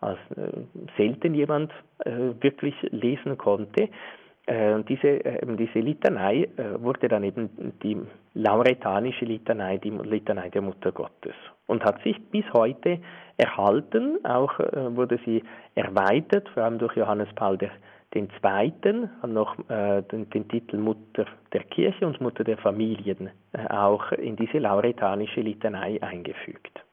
als äh, selten jemand äh, wirklich lesen konnte. Äh, diese, diese Litanei wurde dann eben die lauretanische Litanei, die Litanei der Mutter Gottes und hat sich bis heute erhalten. Auch wurde sie erweitert, vor allem durch Johannes Paul II., hat noch den, Titel Mutter der Kirche und Mutter der Familien auch in diese lauretanische Litanei eingefügt.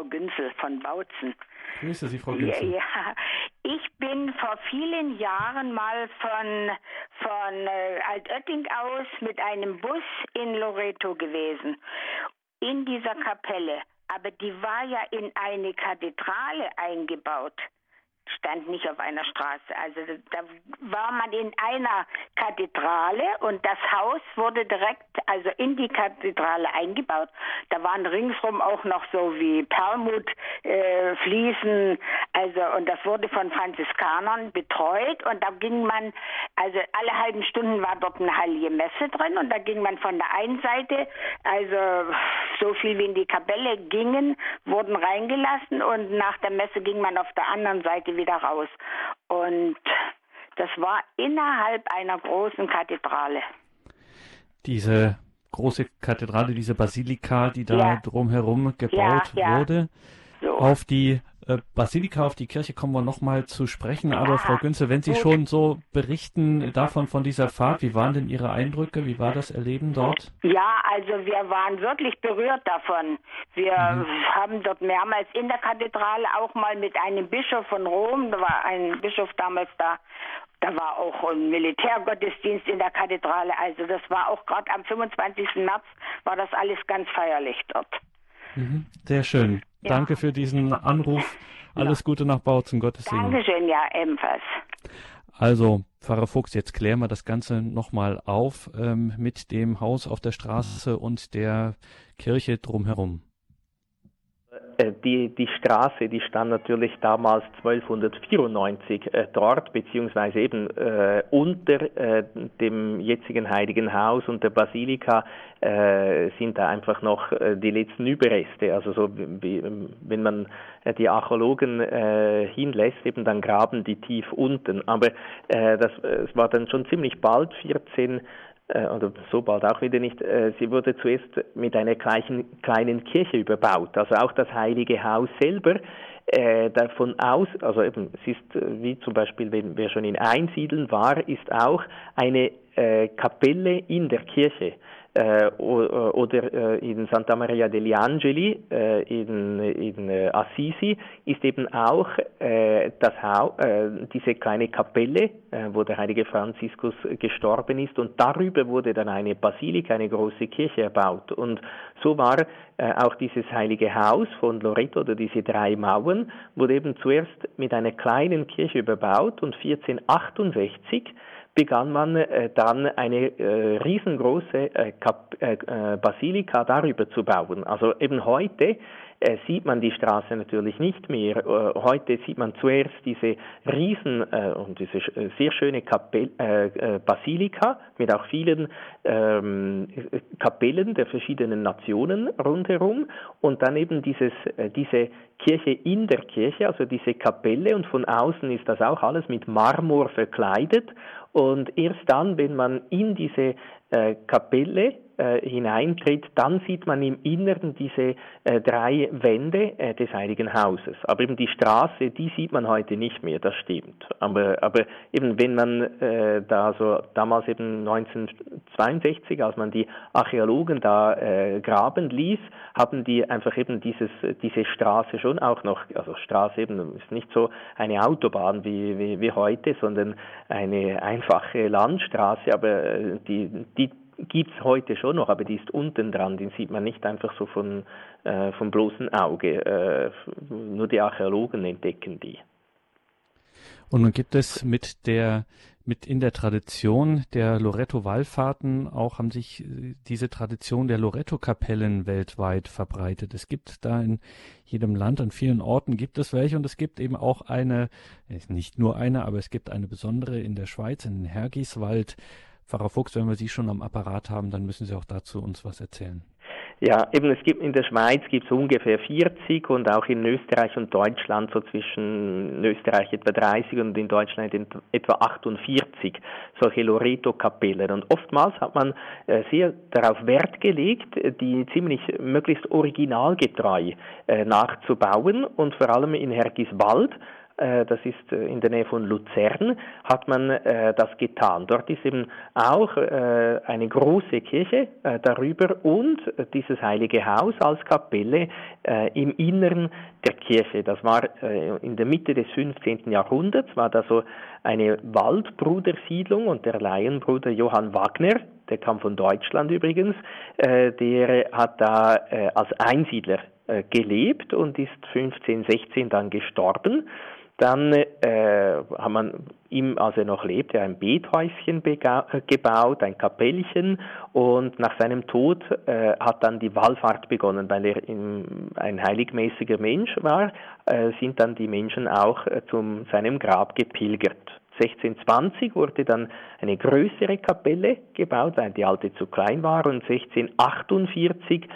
Frau Günzel von Bautzen. Grüße Sie, Frau Günzel. Ja, ich bin vor vielen Jahren mal von, von äh, Altötting aus mit einem Bus in Loreto gewesen, in dieser Kapelle. Aber die war ja in eine Kathedrale eingebaut stand nicht auf einer Straße. Also da war man in einer Kathedrale und das Haus wurde direkt also in die Kathedrale eingebaut. Da waren ringsrum auch noch so wie Perlmutt äh, also und das wurde von Franziskanern betreut und da ging man also alle halben Stunden war dort eine heilige Messe drin und da ging man von der einen Seite also so viel wie in die Kapelle gingen, wurden reingelassen und nach der Messe ging man auf der anderen Seite wieder raus. Und das war innerhalb einer großen Kathedrale. Diese große Kathedrale, diese Basilika, die da ja. drumherum gebaut ja, ja. wurde. So. Auf die Basilika, auf die Kirche kommen wir nochmal zu sprechen. Aber Frau Günze, wenn Sie schon so berichten davon, von dieser Fahrt, wie waren denn Ihre Eindrücke? Wie war das Erleben dort? Ja, also wir waren wirklich berührt davon. Wir mhm. haben dort mehrmals in der Kathedrale auch mal mit einem Bischof von Rom, da war ein Bischof damals da, da war auch ein Militärgottesdienst in der Kathedrale. Also das war auch gerade am 25. März, war das alles ganz feierlich dort. Mhm. Sehr schön. Ja. Danke für diesen Anruf. Alles ja. Gute nach Bautzen, Gottes Segen. Dankeschön, ja, ebenfalls. Also, Pfarrer Fuchs, jetzt klären wir das Ganze nochmal auf ähm, mit dem Haus auf der Straße und der Kirche drumherum. Äh, die, die Straße, die stand natürlich damals 1294 äh, dort, beziehungsweise eben äh, unter äh, dem jetzigen Heiligen Haus und der Basilika äh, sind da einfach noch äh, die letzten Überreste. Also so wie, wenn man die Archäologen hinlässt, eben dann graben die tief unten. Aber das es war dann schon ziemlich bald, 14 äh, oder so bald auch wieder nicht, äh, sie wurde zuerst mit einer gleichen, kleinen Kirche überbaut. Also auch das Heilige Haus selber äh, davon aus, also eben, es ist äh, wie zum Beispiel, wenn wer schon in Einsiedeln war, ist auch eine äh, Kapelle in der Kirche oder äh, in Santa Maria degli Angeli äh, in, in äh, Assisi ist eben auch äh, das äh, diese kleine Kapelle, äh, wo der heilige Franziskus gestorben ist. Und darüber wurde dann eine Basilika, eine große Kirche erbaut. Und so war äh, auch dieses heilige Haus von Loreto oder diese drei Mauern wurde eben zuerst mit einer kleinen Kirche überbaut. Und 1468 begann man äh, dann eine äh, riesengroße äh, Kap äh, äh, Basilika darüber zu bauen. Also eben heute äh, sieht man die Straße natürlich nicht mehr. Äh, heute sieht man zuerst diese riesen äh, und diese äh, sehr schöne Kapell, äh, Basilika mit auch vielen ähm, Kapellen der verschiedenen Nationen rundherum. Und dann eben dieses, diese Kirche in der Kirche, also diese Kapelle. Und von außen ist das auch alles mit Marmor verkleidet. Und erst dann, wenn man in diese Kapelle äh, hineintritt, dann sieht man im Inneren diese äh, drei Wände äh, des Heiligen Hauses. Aber eben die Straße, die sieht man heute nicht mehr, das stimmt. Aber, aber eben wenn man äh, da so damals eben 1962, als man die Archäologen da äh, graben ließ, haben die einfach eben dieses, diese Straße schon auch noch, also Straße eben ist nicht so eine Autobahn wie, wie, wie heute, sondern eine einfache Landstraße, aber äh, die, die gibt es heute schon noch, aber die ist unten dran, den sieht man nicht einfach so von, äh, vom bloßen Auge. Äh, nur die Archäologen entdecken die. Und nun gibt es mit der mit in der Tradition der Loretto-Wallfahrten auch haben sich äh, diese Tradition der Loretto-Kapellen weltweit verbreitet. Es gibt da in jedem Land, an vielen Orten gibt es welche und es gibt eben auch eine, äh, nicht nur eine, aber es gibt eine besondere in der Schweiz, in Hergiswald. Pfarrer Fuchs, wenn wir Sie schon am Apparat haben, dann müssen Sie auch dazu uns was erzählen. Ja, eben es gibt in der Schweiz gibt es ungefähr 40 und auch in Österreich und Deutschland so zwischen Österreich etwa 30 und in Deutschland etwa 48 solche Loreto-Kapellen. Und oftmals hat man äh, sehr darauf Wert gelegt, die ziemlich möglichst originalgetreu äh, nachzubauen und vor allem in Hergiswald das ist äh, in der Nähe von Luzern, hat man äh, das getan. Dort ist eben auch eine große Kirche darüber und dieses heilige Haus als Kapelle im Inneren der Kirche. Das war in der Mitte des 15. Jahrhunderts, war da so eine Waldbrudersiedlung und der Laienbruder Johann Wagner, der kam von Deutschland übrigens, der hat da als Einsiedler gelebt und ist 1516 dann gestorben. Dann äh, hat man ihm, als er noch lebte, ein Bethäuschen gebaut, ein Kapellchen und nach seinem Tod äh, hat dann die Wallfahrt begonnen, weil er im, ein heiligmäßiger Mensch war, äh, sind dann die Menschen auch äh, zu seinem Grab gepilgert. 1620 wurde dann eine größere Kapelle gebaut, weil die alte zu klein war und 1648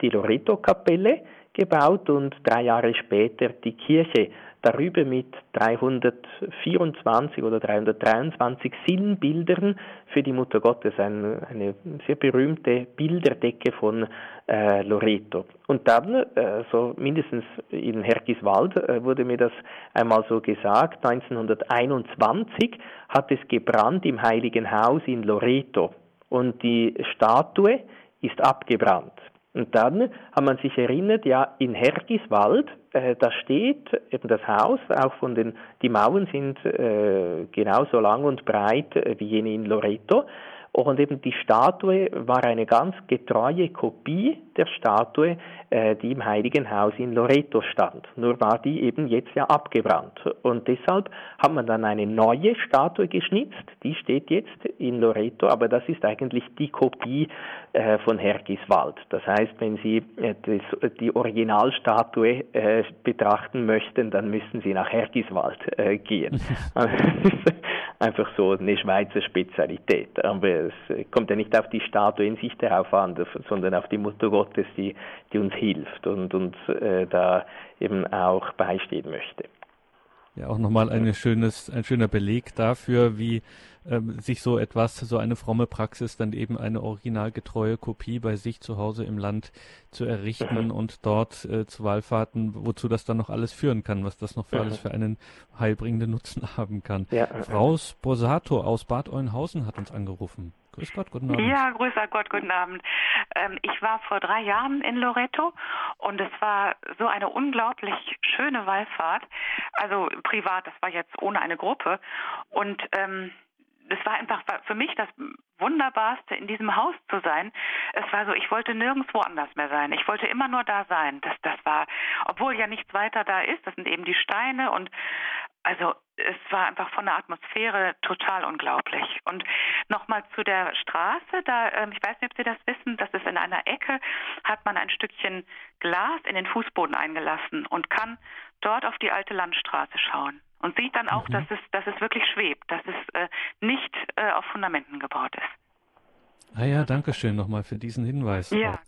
die Loreto-Kapelle gebaut und drei Jahre später die Kirche darüber mit 324 oder 323 Sinnbildern für die Mutter Gottes, ein, eine sehr berühmte Bilderdecke von äh, Loreto. Und dann, äh, so mindestens in Herkiswald, äh, wurde mir das einmal so gesagt, 1921 hat es gebrannt im Heiligen Haus in Loreto und die Statue ist abgebrannt. Und dann hat man sich erinnert, ja, in Hergiswald, äh, da steht eben das Haus, auch von den, die Mauern sind äh, genauso lang und breit äh, wie jene in Loreto. Und eben die Statue war eine ganz getreue Kopie der Statue, äh, die im Heiligen Haus in Loreto stand. Nur war die eben jetzt ja abgebrannt. Und deshalb hat man dann eine neue Statue geschnitzt. Die steht jetzt in Loreto, aber das ist eigentlich die Kopie äh, von Hergiswald. Das heißt, wenn Sie äh, die Originalstatue betrachten möchten, dann müssen Sie nach Hergiswald gehen. einfach so eine Schweizer Spezialität. Aber es kommt ja nicht auf die Statue in sich darauf an, sondern auf die Mutter Gottes, die, die uns hilft und uns äh, da eben auch beistehen möchte. Ja, auch nochmal ein schönes, ein schöner Beleg dafür, wie ähm, sich so etwas, so eine fromme Praxis, dann eben eine originalgetreue Kopie bei sich zu Hause im Land zu errichten mhm. und dort äh, zu Wallfahrten, wozu das dann noch alles führen kann, was das noch für mhm. alles für einen heilbringenden Nutzen haben kann. Ja. Frau Sposato aus Bad Oeynhausen hat uns angerufen. Grüß Gott, guten Abend. Ja, grüß Gott, guten Abend. Ähm, ich war vor drei Jahren in Loreto und es war so eine unglaublich schöne Wallfahrt. Also privat, das war jetzt ohne eine Gruppe. Und ähm, das war einfach für mich das Wunderbarste, in diesem Haus zu sein. Es war so, ich wollte nirgendwo anders mehr sein. Ich wollte immer nur da sein. Das, das war, obwohl ja nichts weiter da ist, das sind eben die Steine und also es war einfach von der Atmosphäre total unglaublich. Und nochmal zu der Straße, da, ähm, ich weiß nicht, ob Sie das wissen, das ist in einer Ecke, hat man ein Stückchen Glas in den Fußboden eingelassen und kann dort auf die alte Landstraße schauen und sieht dann auch, mhm. dass, es, dass es wirklich schwebt, dass es äh, nicht äh, auf Fundamenten gebaut ist. Ah ja, danke schön nochmal für diesen Hinweis. Ja. Auch.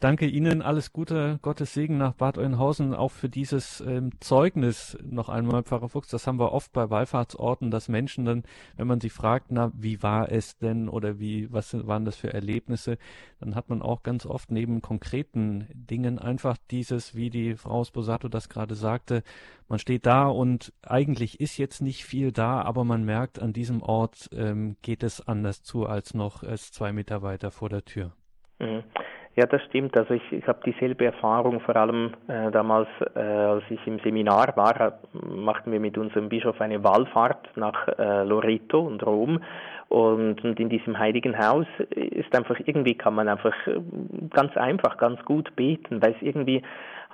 Danke Ihnen, alles Gute, Gottes Segen nach Bad Oeynhausen, auch für dieses ähm, Zeugnis noch einmal, Pfarrer Fuchs. Das haben wir oft bei Wallfahrtsorten, dass Menschen dann, wenn man sie fragt, na, wie war es denn oder wie, was waren das für Erlebnisse, dann hat man auch ganz oft neben konkreten Dingen einfach dieses, wie die Frau Sposato das gerade sagte, man steht da und eigentlich ist jetzt nicht viel da, aber man merkt, an diesem Ort ähm, geht es anders zu als noch es zwei Meter weiter vor der Tür. Mhm. Ja, das stimmt. Also ich, ich habe dieselbe Erfahrung, vor allem äh, damals, äh, als ich im Seminar war, machten wir mit unserem Bischof eine Wallfahrt nach äh, Loreto und Rom. Und, und in diesem heiligen Haus ist einfach, irgendwie kann man einfach äh, ganz einfach, ganz gut beten, weil es irgendwie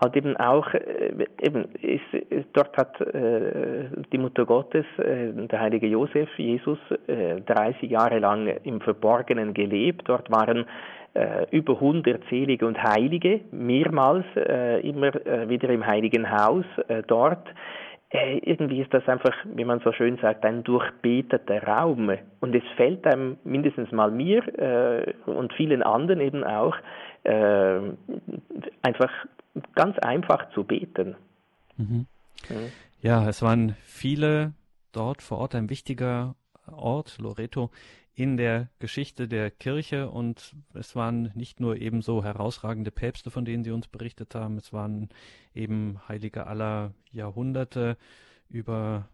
halt eben auch, äh, eben, ist, dort hat äh, die Mutter Gottes, äh, der heilige Josef, Jesus, äh, 30 Jahre lang im Verborgenen gelebt. Dort waren äh, über 100 Selige und Heilige, mehrmals äh, immer äh, wieder im Heiligen Haus äh, dort. Äh, irgendwie ist das einfach, wie man so schön sagt, ein durchbeteter Raum. Und es fällt einem mindestens mal mir äh, und vielen anderen eben auch einfach ganz einfach zu beten. Mhm. Mhm. Ja, es waren viele dort vor Ort, ein wichtiger Ort, Loreto, in der Geschichte der Kirche und es waren nicht nur ebenso herausragende Päpste, von denen Sie uns berichtet haben, es waren eben Heilige aller Jahrhunderte über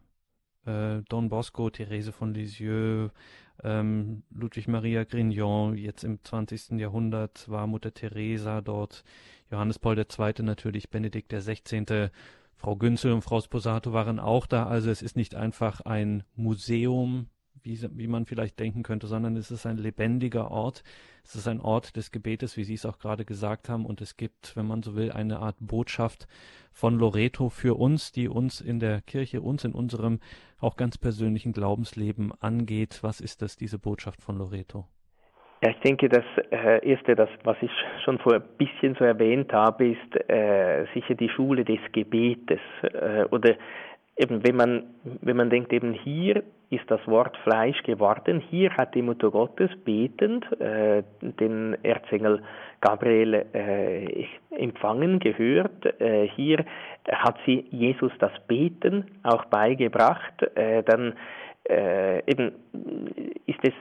äh, Don Bosco, Therese von Lisieux, ähm, Ludwig Maria Grignon, jetzt im 20. Jahrhundert war Mutter Teresa dort, Johannes Paul II. natürlich, Benedikt XVI., Frau Günzel und Frau Sposato waren auch da, also es ist nicht einfach ein Museum wie, wie man vielleicht denken könnte, sondern es ist ein lebendiger Ort. Es ist ein Ort des Gebetes, wie Sie es auch gerade gesagt haben. Und es gibt, wenn man so will, eine Art Botschaft von Loreto für uns, die uns in der Kirche, uns in unserem auch ganz persönlichen Glaubensleben angeht. Was ist das, diese Botschaft von Loreto? Ja, ich denke, das äh, Erste, das, was ich schon vor ein bisschen so erwähnt habe, ist äh, sicher die Schule des Gebetes. Äh, oder eben, wenn man, wenn man denkt, eben hier ist das Wort Fleisch geworden. Hier hat die Mutter Gottes betend äh, den Erzengel Gabriel äh, empfangen, gehört. Äh, hier hat sie Jesus das Beten auch beigebracht. Äh, dann äh, eben ist es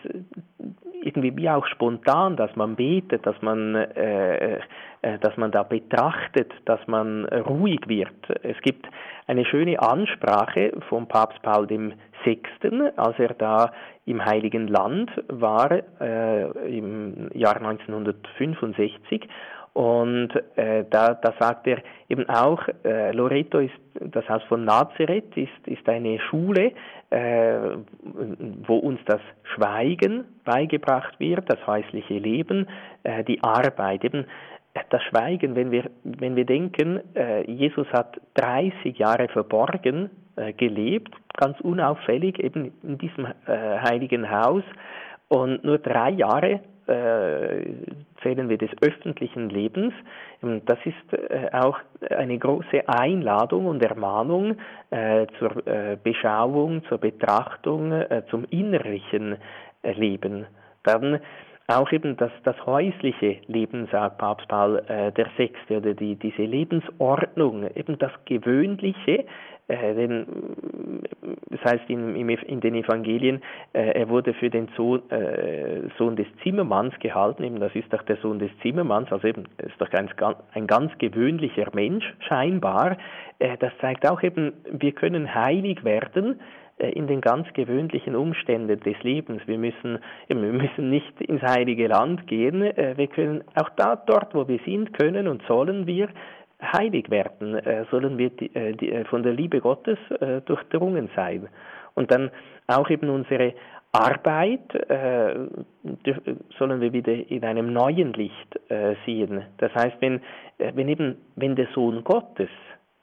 irgendwie wie auch spontan, dass man betet, dass man, äh, äh, dass man da betrachtet, dass man ruhig wird. Es gibt eine schöne Ansprache vom Papst Paul VI., als er da im Heiligen Land war, äh, im Jahr 1965 und äh, da, da sagt er eben auch, äh, Loreto ist, das Haus von Nazareth ist, ist eine Schule, äh, wo uns das Schweigen beigebracht wird, das häusliche Leben, äh, die Arbeit, eben das Schweigen, wenn wir, wenn wir denken, äh, Jesus hat 30 Jahre verborgen äh, gelebt, ganz unauffällig eben in diesem äh, heiligen Haus. Und nur drei Jahre äh, zählen wir des öffentlichen Lebens. Ähm, das ist äh, auch eine große Einladung und Ermahnung äh, zur Beschauung, zur Betrachtung, zum innerlichen Leben. Dann auch eben das, das häusliche Leben, sagt Papst Paul äh, der Sechste, oder die, diese Lebensordnung, eben das Gewöhnliche, äh, denn das heißt in, in den Evangelien, äh, er wurde für den Sohn, äh, Sohn des Zimmermanns gehalten, eben das ist doch der Sohn des Zimmermanns, also eben ist doch ein, ein ganz gewöhnlicher Mensch scheinbar. Äh, das zeigt auch eben, wir können heilig werden, äh, in den ganz gewöhnlichen Umständen des Lebens. Wir müssen, wir müssen nicht ins heilige Land gehen. Äh, wir können auch da, dort, wo wir sind, können und sollen wir heilig werden, äh, sollen wir die, die, von der Liebe Gottes durchdrungen sein. Und dann auch eben unsere Arbeit äh, sollen wir wieder in einem neuen Licht äh, sehen. Das heißt, wenn, wenn eben, wenn der Sohn Gottes,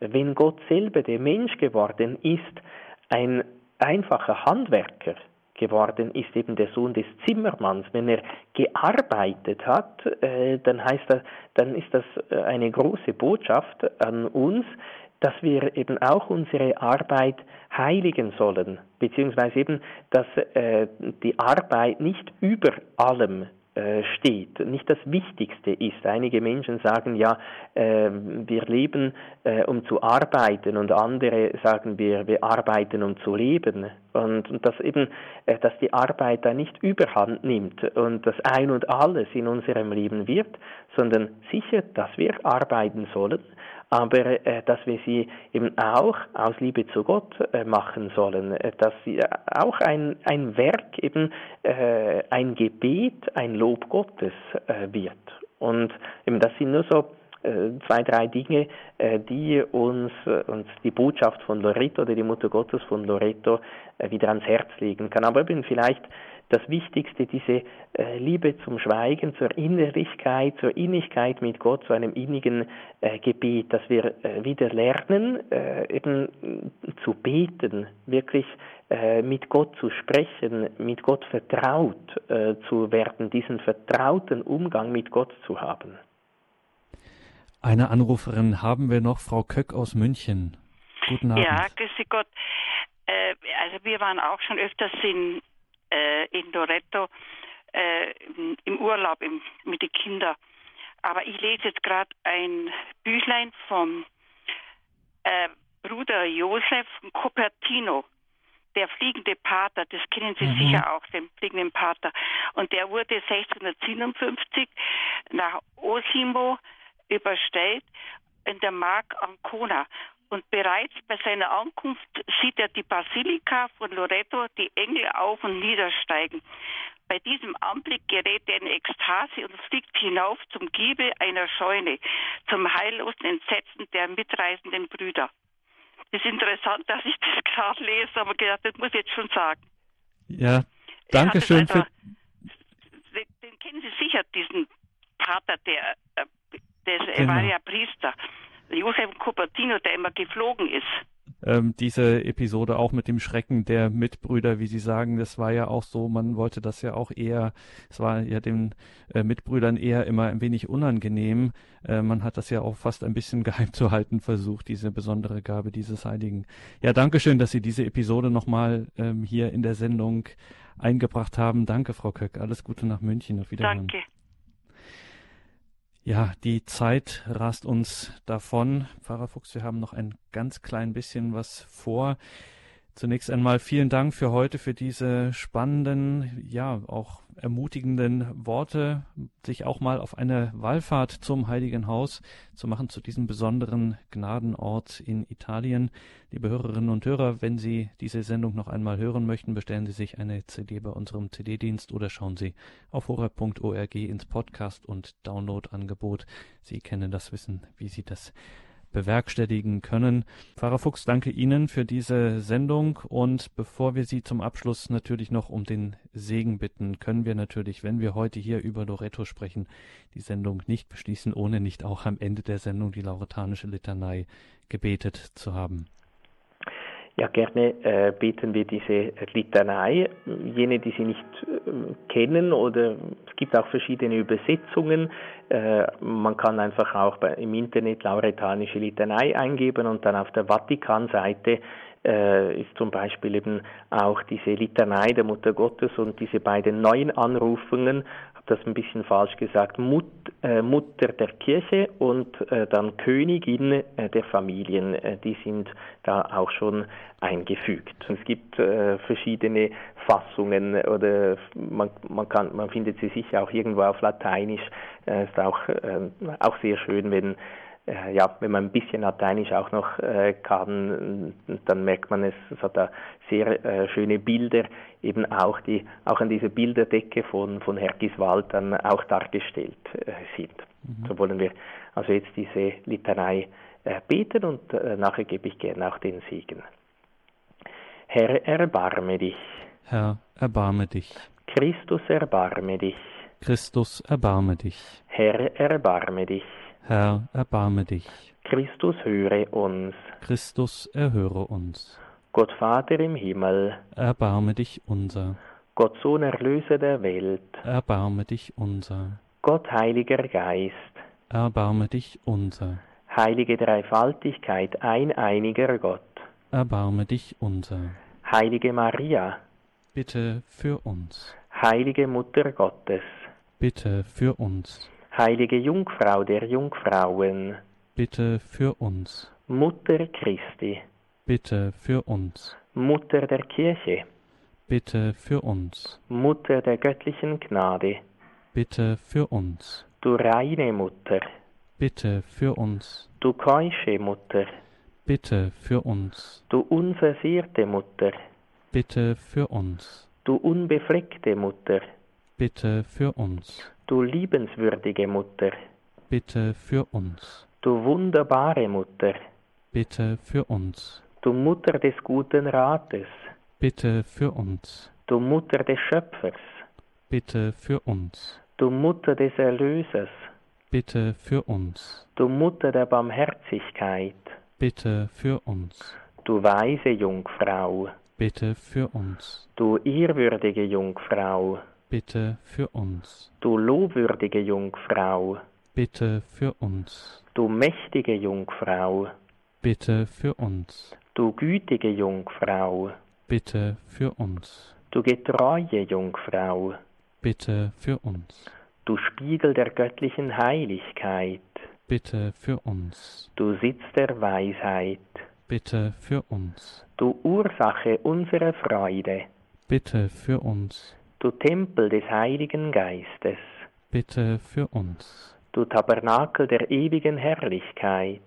wenn Gott selber der Mensch geworden ist, ein einfacher Handwerker geworden ist eben der Sohn des Zimmermanns. Wenn er gearbeitet hat, äh, dann heißt das, dann ist das äh, eine große Botschaft an uns, dass wir eben auch unsere Arbeit heiligen sollen, beziehungsweise eben, dass äh, die Arbeit nicht über allem steht, nicht das Wichtigste ist. Einige Menschen sagen ja, äh, wir leben, äh, um zu arbeiten und andere sagen wir, wir arbeiten, um zu leben. Und, und dass eben, äh, dass die Arbeit da nicht überhand nimmt und das Ein und Alles in unserem Leben wird, sondern sicher, dass wir arbeiten sollen, aber äh, dass wir sie eben auch aus Liebe zu Gott äh, machen sollen, äh, dass sie auch ein, ein Werk, eben äh, ein Gebet, ein Lob Gottes äh, wird. Und eben das sind nur so äh, zwei, drei Dinge, äh, die uns, äh, uns die Botschaft von Loreto oder die Mutter Gottes von Loreto wieder ans Herz legen kann. Aber eben vielleicht das Wichtigste, diese Liebe zum Schweigen, zur Innerlichkeit, zur Innigkeit mit Gott, zu einem innigen Gebet, dass wir wieder lernen, eben zu beten, wirklich mit Gott zu sprechen, mit Gott vertraut zu werden, diesen vertrauten Umgang mit Gott zu haben. Eine Anruferin haben wir noch, Frau Köck aus München. Guten Abend. Ja, grüße Gott. Äh, also wir waren auch schon öfters in, äh, in Loretto äh, im Urlaub im, mit den Kindern. Aber ich lese jetzt gerade ein Büchlein vom äh, Bruder Josef Cupertino, der fliegende Pater, das kennen Sie mhm. sicher auch, den fliegenden Pater. Und der wurde 1657 nach Osimo überstellt in der Mark Ancona. Und bereits bei seiner Ankunft sieht er die Basilika von Loreto, die Engel auf und niedersteigen. Bei diesem Anblick gerät er in Ekstase und fliegt hinauf zum Giebel einer Scheune, zum heillosen Entsetzen der mitreisenden Brüder. Es ist interessant, dass ich das gerade lese, aber gedacht, das muss ich jetzt schon sagen. Ja, danke schön. Also, den, kennen Sie sicher, diesen Pater, der äh, der genau. war ja Priester. Josef Cupertino, der immer geflogen ist. Ähm, diese Episode auch mit dem Schrecken der Mitbrüder, wie Sie sagen, das war ja auch so, man wollte das ja auch eher, es war ja den äh, Mitbrüdern eher immer ein wenig unangenehm. Äh, man hat das ja auch fast ein bisschen geheim zu halten versucht, diese besondere Gabe dieses Heiligen. Ja, danke schön, dass Sie diese Episode nochmal ähm, hier in der Sendung eingebracht haben. Danke, Frau Köck. Alles Gute nach München. Auf Wiedersehen. Danke. Ja, die Zeit rast uns davon. Pfarrer Fuchs, wir haben noch ein ganz klein bisschen was vor. Zunächst einmal vielen Dank für heute, für diese spannenden, ja, auch ermutigenden Worte, sich auch mal auf eine Wallfahrt zum Heiligen Haus zu machen, zu diesem besonderen Gnadenort in Italien. Liebe Hörerinnen und Hörer, wenn Sie diese Sendung noch einmal hören möchten, bestellen Sie sich eine CD bei unserem CD-Dienst oder schauen Sie auf horeb.org ins Podcast- und Download-Angebot. Sie kennen das Wissen, wie Sie das bewerkstelligen können. Pfarrer Fuchs, danke Ihnen für diese Sendung und bevor wir Sie zum Abschluss natürlich noch um den Segen bitten, können wir natürlich, wenn wir heute hier über Loretto sprechen, die Sendung nicht beschließen, ohne nicht auch am Ende der Sendung die lauretanische Litanei gebetet zu haben. Ja, gerne äh, beten wir diese Litanei. Jene, die sie nicht äh, kennen oder es gibt auch verschiedene Übersetzungen. Äh, man kann einfach auch bei, im Internet lauretanische Litanei eingeben und dann auf der Vatikanseite äh, ist zum Beispiel eben auch diese Litanei der Mutter Gottes und diese beiden neuen Anrufungen das ein bisschen falsch gesagt, Mut, äh, Mutter der Kirche und äh, dann Königin äh, der Familien, äh, die sind da auch schon eingefügt. Es gibt äh, verschiedene Fassungen oder man, man, kann, man findet sie sicher auch irgendwo auf Lateinisch. Äh, ist auch, auch sehr schön, wenn äh, ja, wenn man ein bisschen Lateinisch auch noch äh, kann, dann merkt man es, es hat da sehr äh, schöne Bilder, eben auch die, auch an dieser Bilderdecke von, von Hergiswald dann auch dargestellt äh, sind. Mhm. So wollen wir also jetzt diese Litanei äh, beten und äh, nachher gebe ich gerne auch den Segen. Herr, erbarme dich. Herr, erbarme dich. Christus, erbarme dich. Christus, erbarme dich. Herr, erbarme dich. Herr, erbarme dich. Christus, höre uns. Christus, erhöre uns. Gott Vater im Himmel, erbarme dich unser. Gott Sohn, Erlöser der Welt, erbarme dich unser. Gott Heiliger Geist, erbarme dich unser. Heilige Dreifaltigkeit, ein einiger Gott, erbarme dich unser. Heilige Maria, bitte für uns. Heilige Mutter Gottes, bitte für uns. Heilige Jungfrau der Jungfrauen, bitte für uns. Mutter Christi, bitte für uns. Mutter der Kirche, bitte für uns. Mutter der göttlichen Gnade, bitte für uns. Du reine Mutter, bitte für uns. Du keusche Mutter, bitte für uns. Du unversehrte Mutter, bitte für uns. Du unbefleckte Mutter, bitte für uns. Du liebenswürdige Mutter, bitte für uns. du wunderbare Mutter, Bitte für uns. du Mutter des guten Rates, Bitte für uns. du Mutter des Schöpfers, Bitte für uns. du Mutter des Erlösers, Bitte für uns. du Mutter der Barmherzigkeit, Bitte für uns. du weise Jungfrau, Bitte für uns. du ehrwürdige Jungfrau, Bitte für uns. du lobwürdige Jungfrau, Bitte für uns. du mächtige Jungfrau, Bitte für uns. du gütige Jungfrau, Bitte für uns. du getreue Jungfrau, Bitte für uns. du Spiegel der göttlichen Heiligkeit, Bitte für uns. du Sitz der Weisheit, Bitte für uns. du Ursache unserer Freude, Bitte für uns. Du Tempel des Heiligen Geistes, Bitte für uns. du Tabernakel der ewigen Herrlichkeit,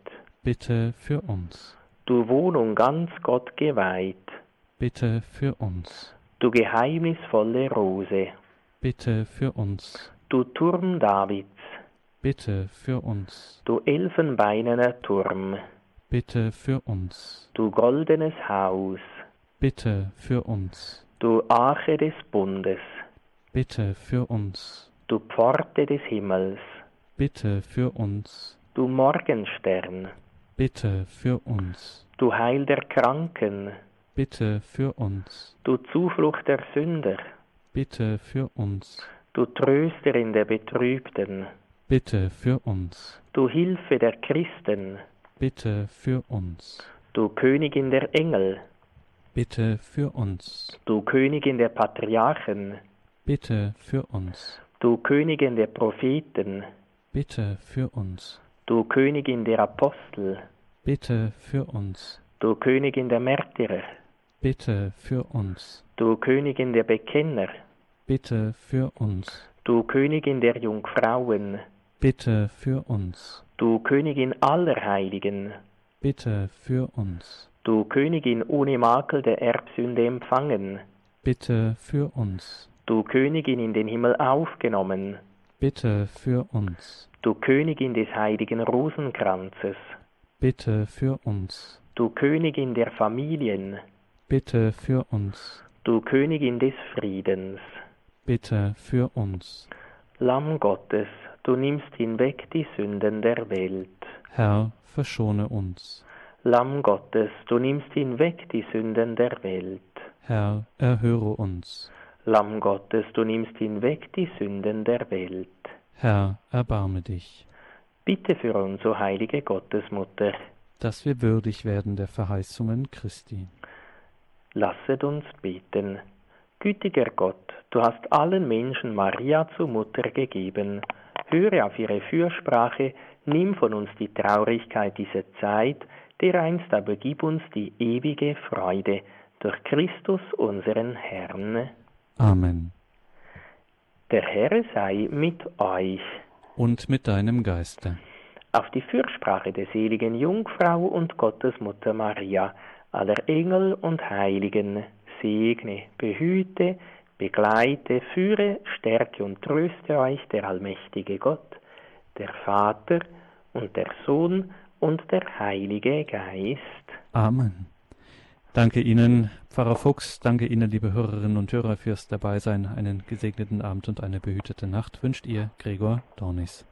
Bitte für uns. du Wohnung ganz Gott geweiht, Bitte für uns. du geheimnisvolle Rose, Bitte für uns. du Turm Davids, Bitte für uns. du elfenbeinerner Turm, Bitte für uns. du goldenes Haus, Bitte für uns. Du Arche des Bundes, Bitte für uns. du Pforte des Himmels, Bitte für uns. du Morgenstern, Bitte für uns. du Heil der Kranken, Bitte für uns. du Zuflucht der Sünder, Bitte für uns. du Trösterin der Betrübten, Bitte für uns. du Hilfe der Christen, Bitte für uns. du Königin der Engel, Bitte für uns. du Königin der Patriarchen, Bitte für uns. du Königin der Propheten, Bitte für uns. du Königin der Apostel, Bitte für uns. du Königin der Märtyrer, Bitte für uns. du Königin der Bekenner, Bitte für uns. du Königin der Jungfrauen, Bitte für uns. du Königin aller Heiligen, Bitte für uns. Du Königin ohne Makel der Erbsünde empfangen, Bitte für uns. du Königin in den Himmel aufgenommen, Bitte für uns. du Königin des heiligen Rosenkranzes, Bitte für uns. du Königin der Familien, Bitte für uns. du Königin des Friedens, Bitte für uns. Lamm Gottes, du nimmst hinweg die Sünden der Welt. Herr, verschone uns. Lamm Gottes, du nimmst hinweg die Sünden der Welt. Herr, erhöre uns. Lamm Gottes, du nimmst hinweg die Sünden der Welt. Herr, erbarme dich, Bitte für uns, o heilige Gottesmutter, dass wir würdig werden der Verheißungen Christi. lasset uns beten. Gütiger Gott, du hast allen Menschen Maria zur Mutter gegeben. Höre auf ihre Fürsprache, nimm von uns die Traurigkeit dieser Zeit, dereinst aber gib uns die ewige Freude durch Christus unseren Herrn. Amen. Der Herr sei mit euch. Und mit deinem Geiste. Auf die Fürsprache der seligen Jungfrau und Gottesmutter Maria, aller Engel und Heiligen, segne, behüte, begleite, führe, stärke und tröste euch der allmächtige Gott, der Vater und der Sohn und der Heilige Geist. Amen. Danke Ihnen, Pfarrer Fuchs, danke Ihnen, liebe Hörerinnen und Hörer, fürs Dabeisein. Einen gesegneten Abend und eine behütete Nacht wünscht Ihr Gregor Dornis.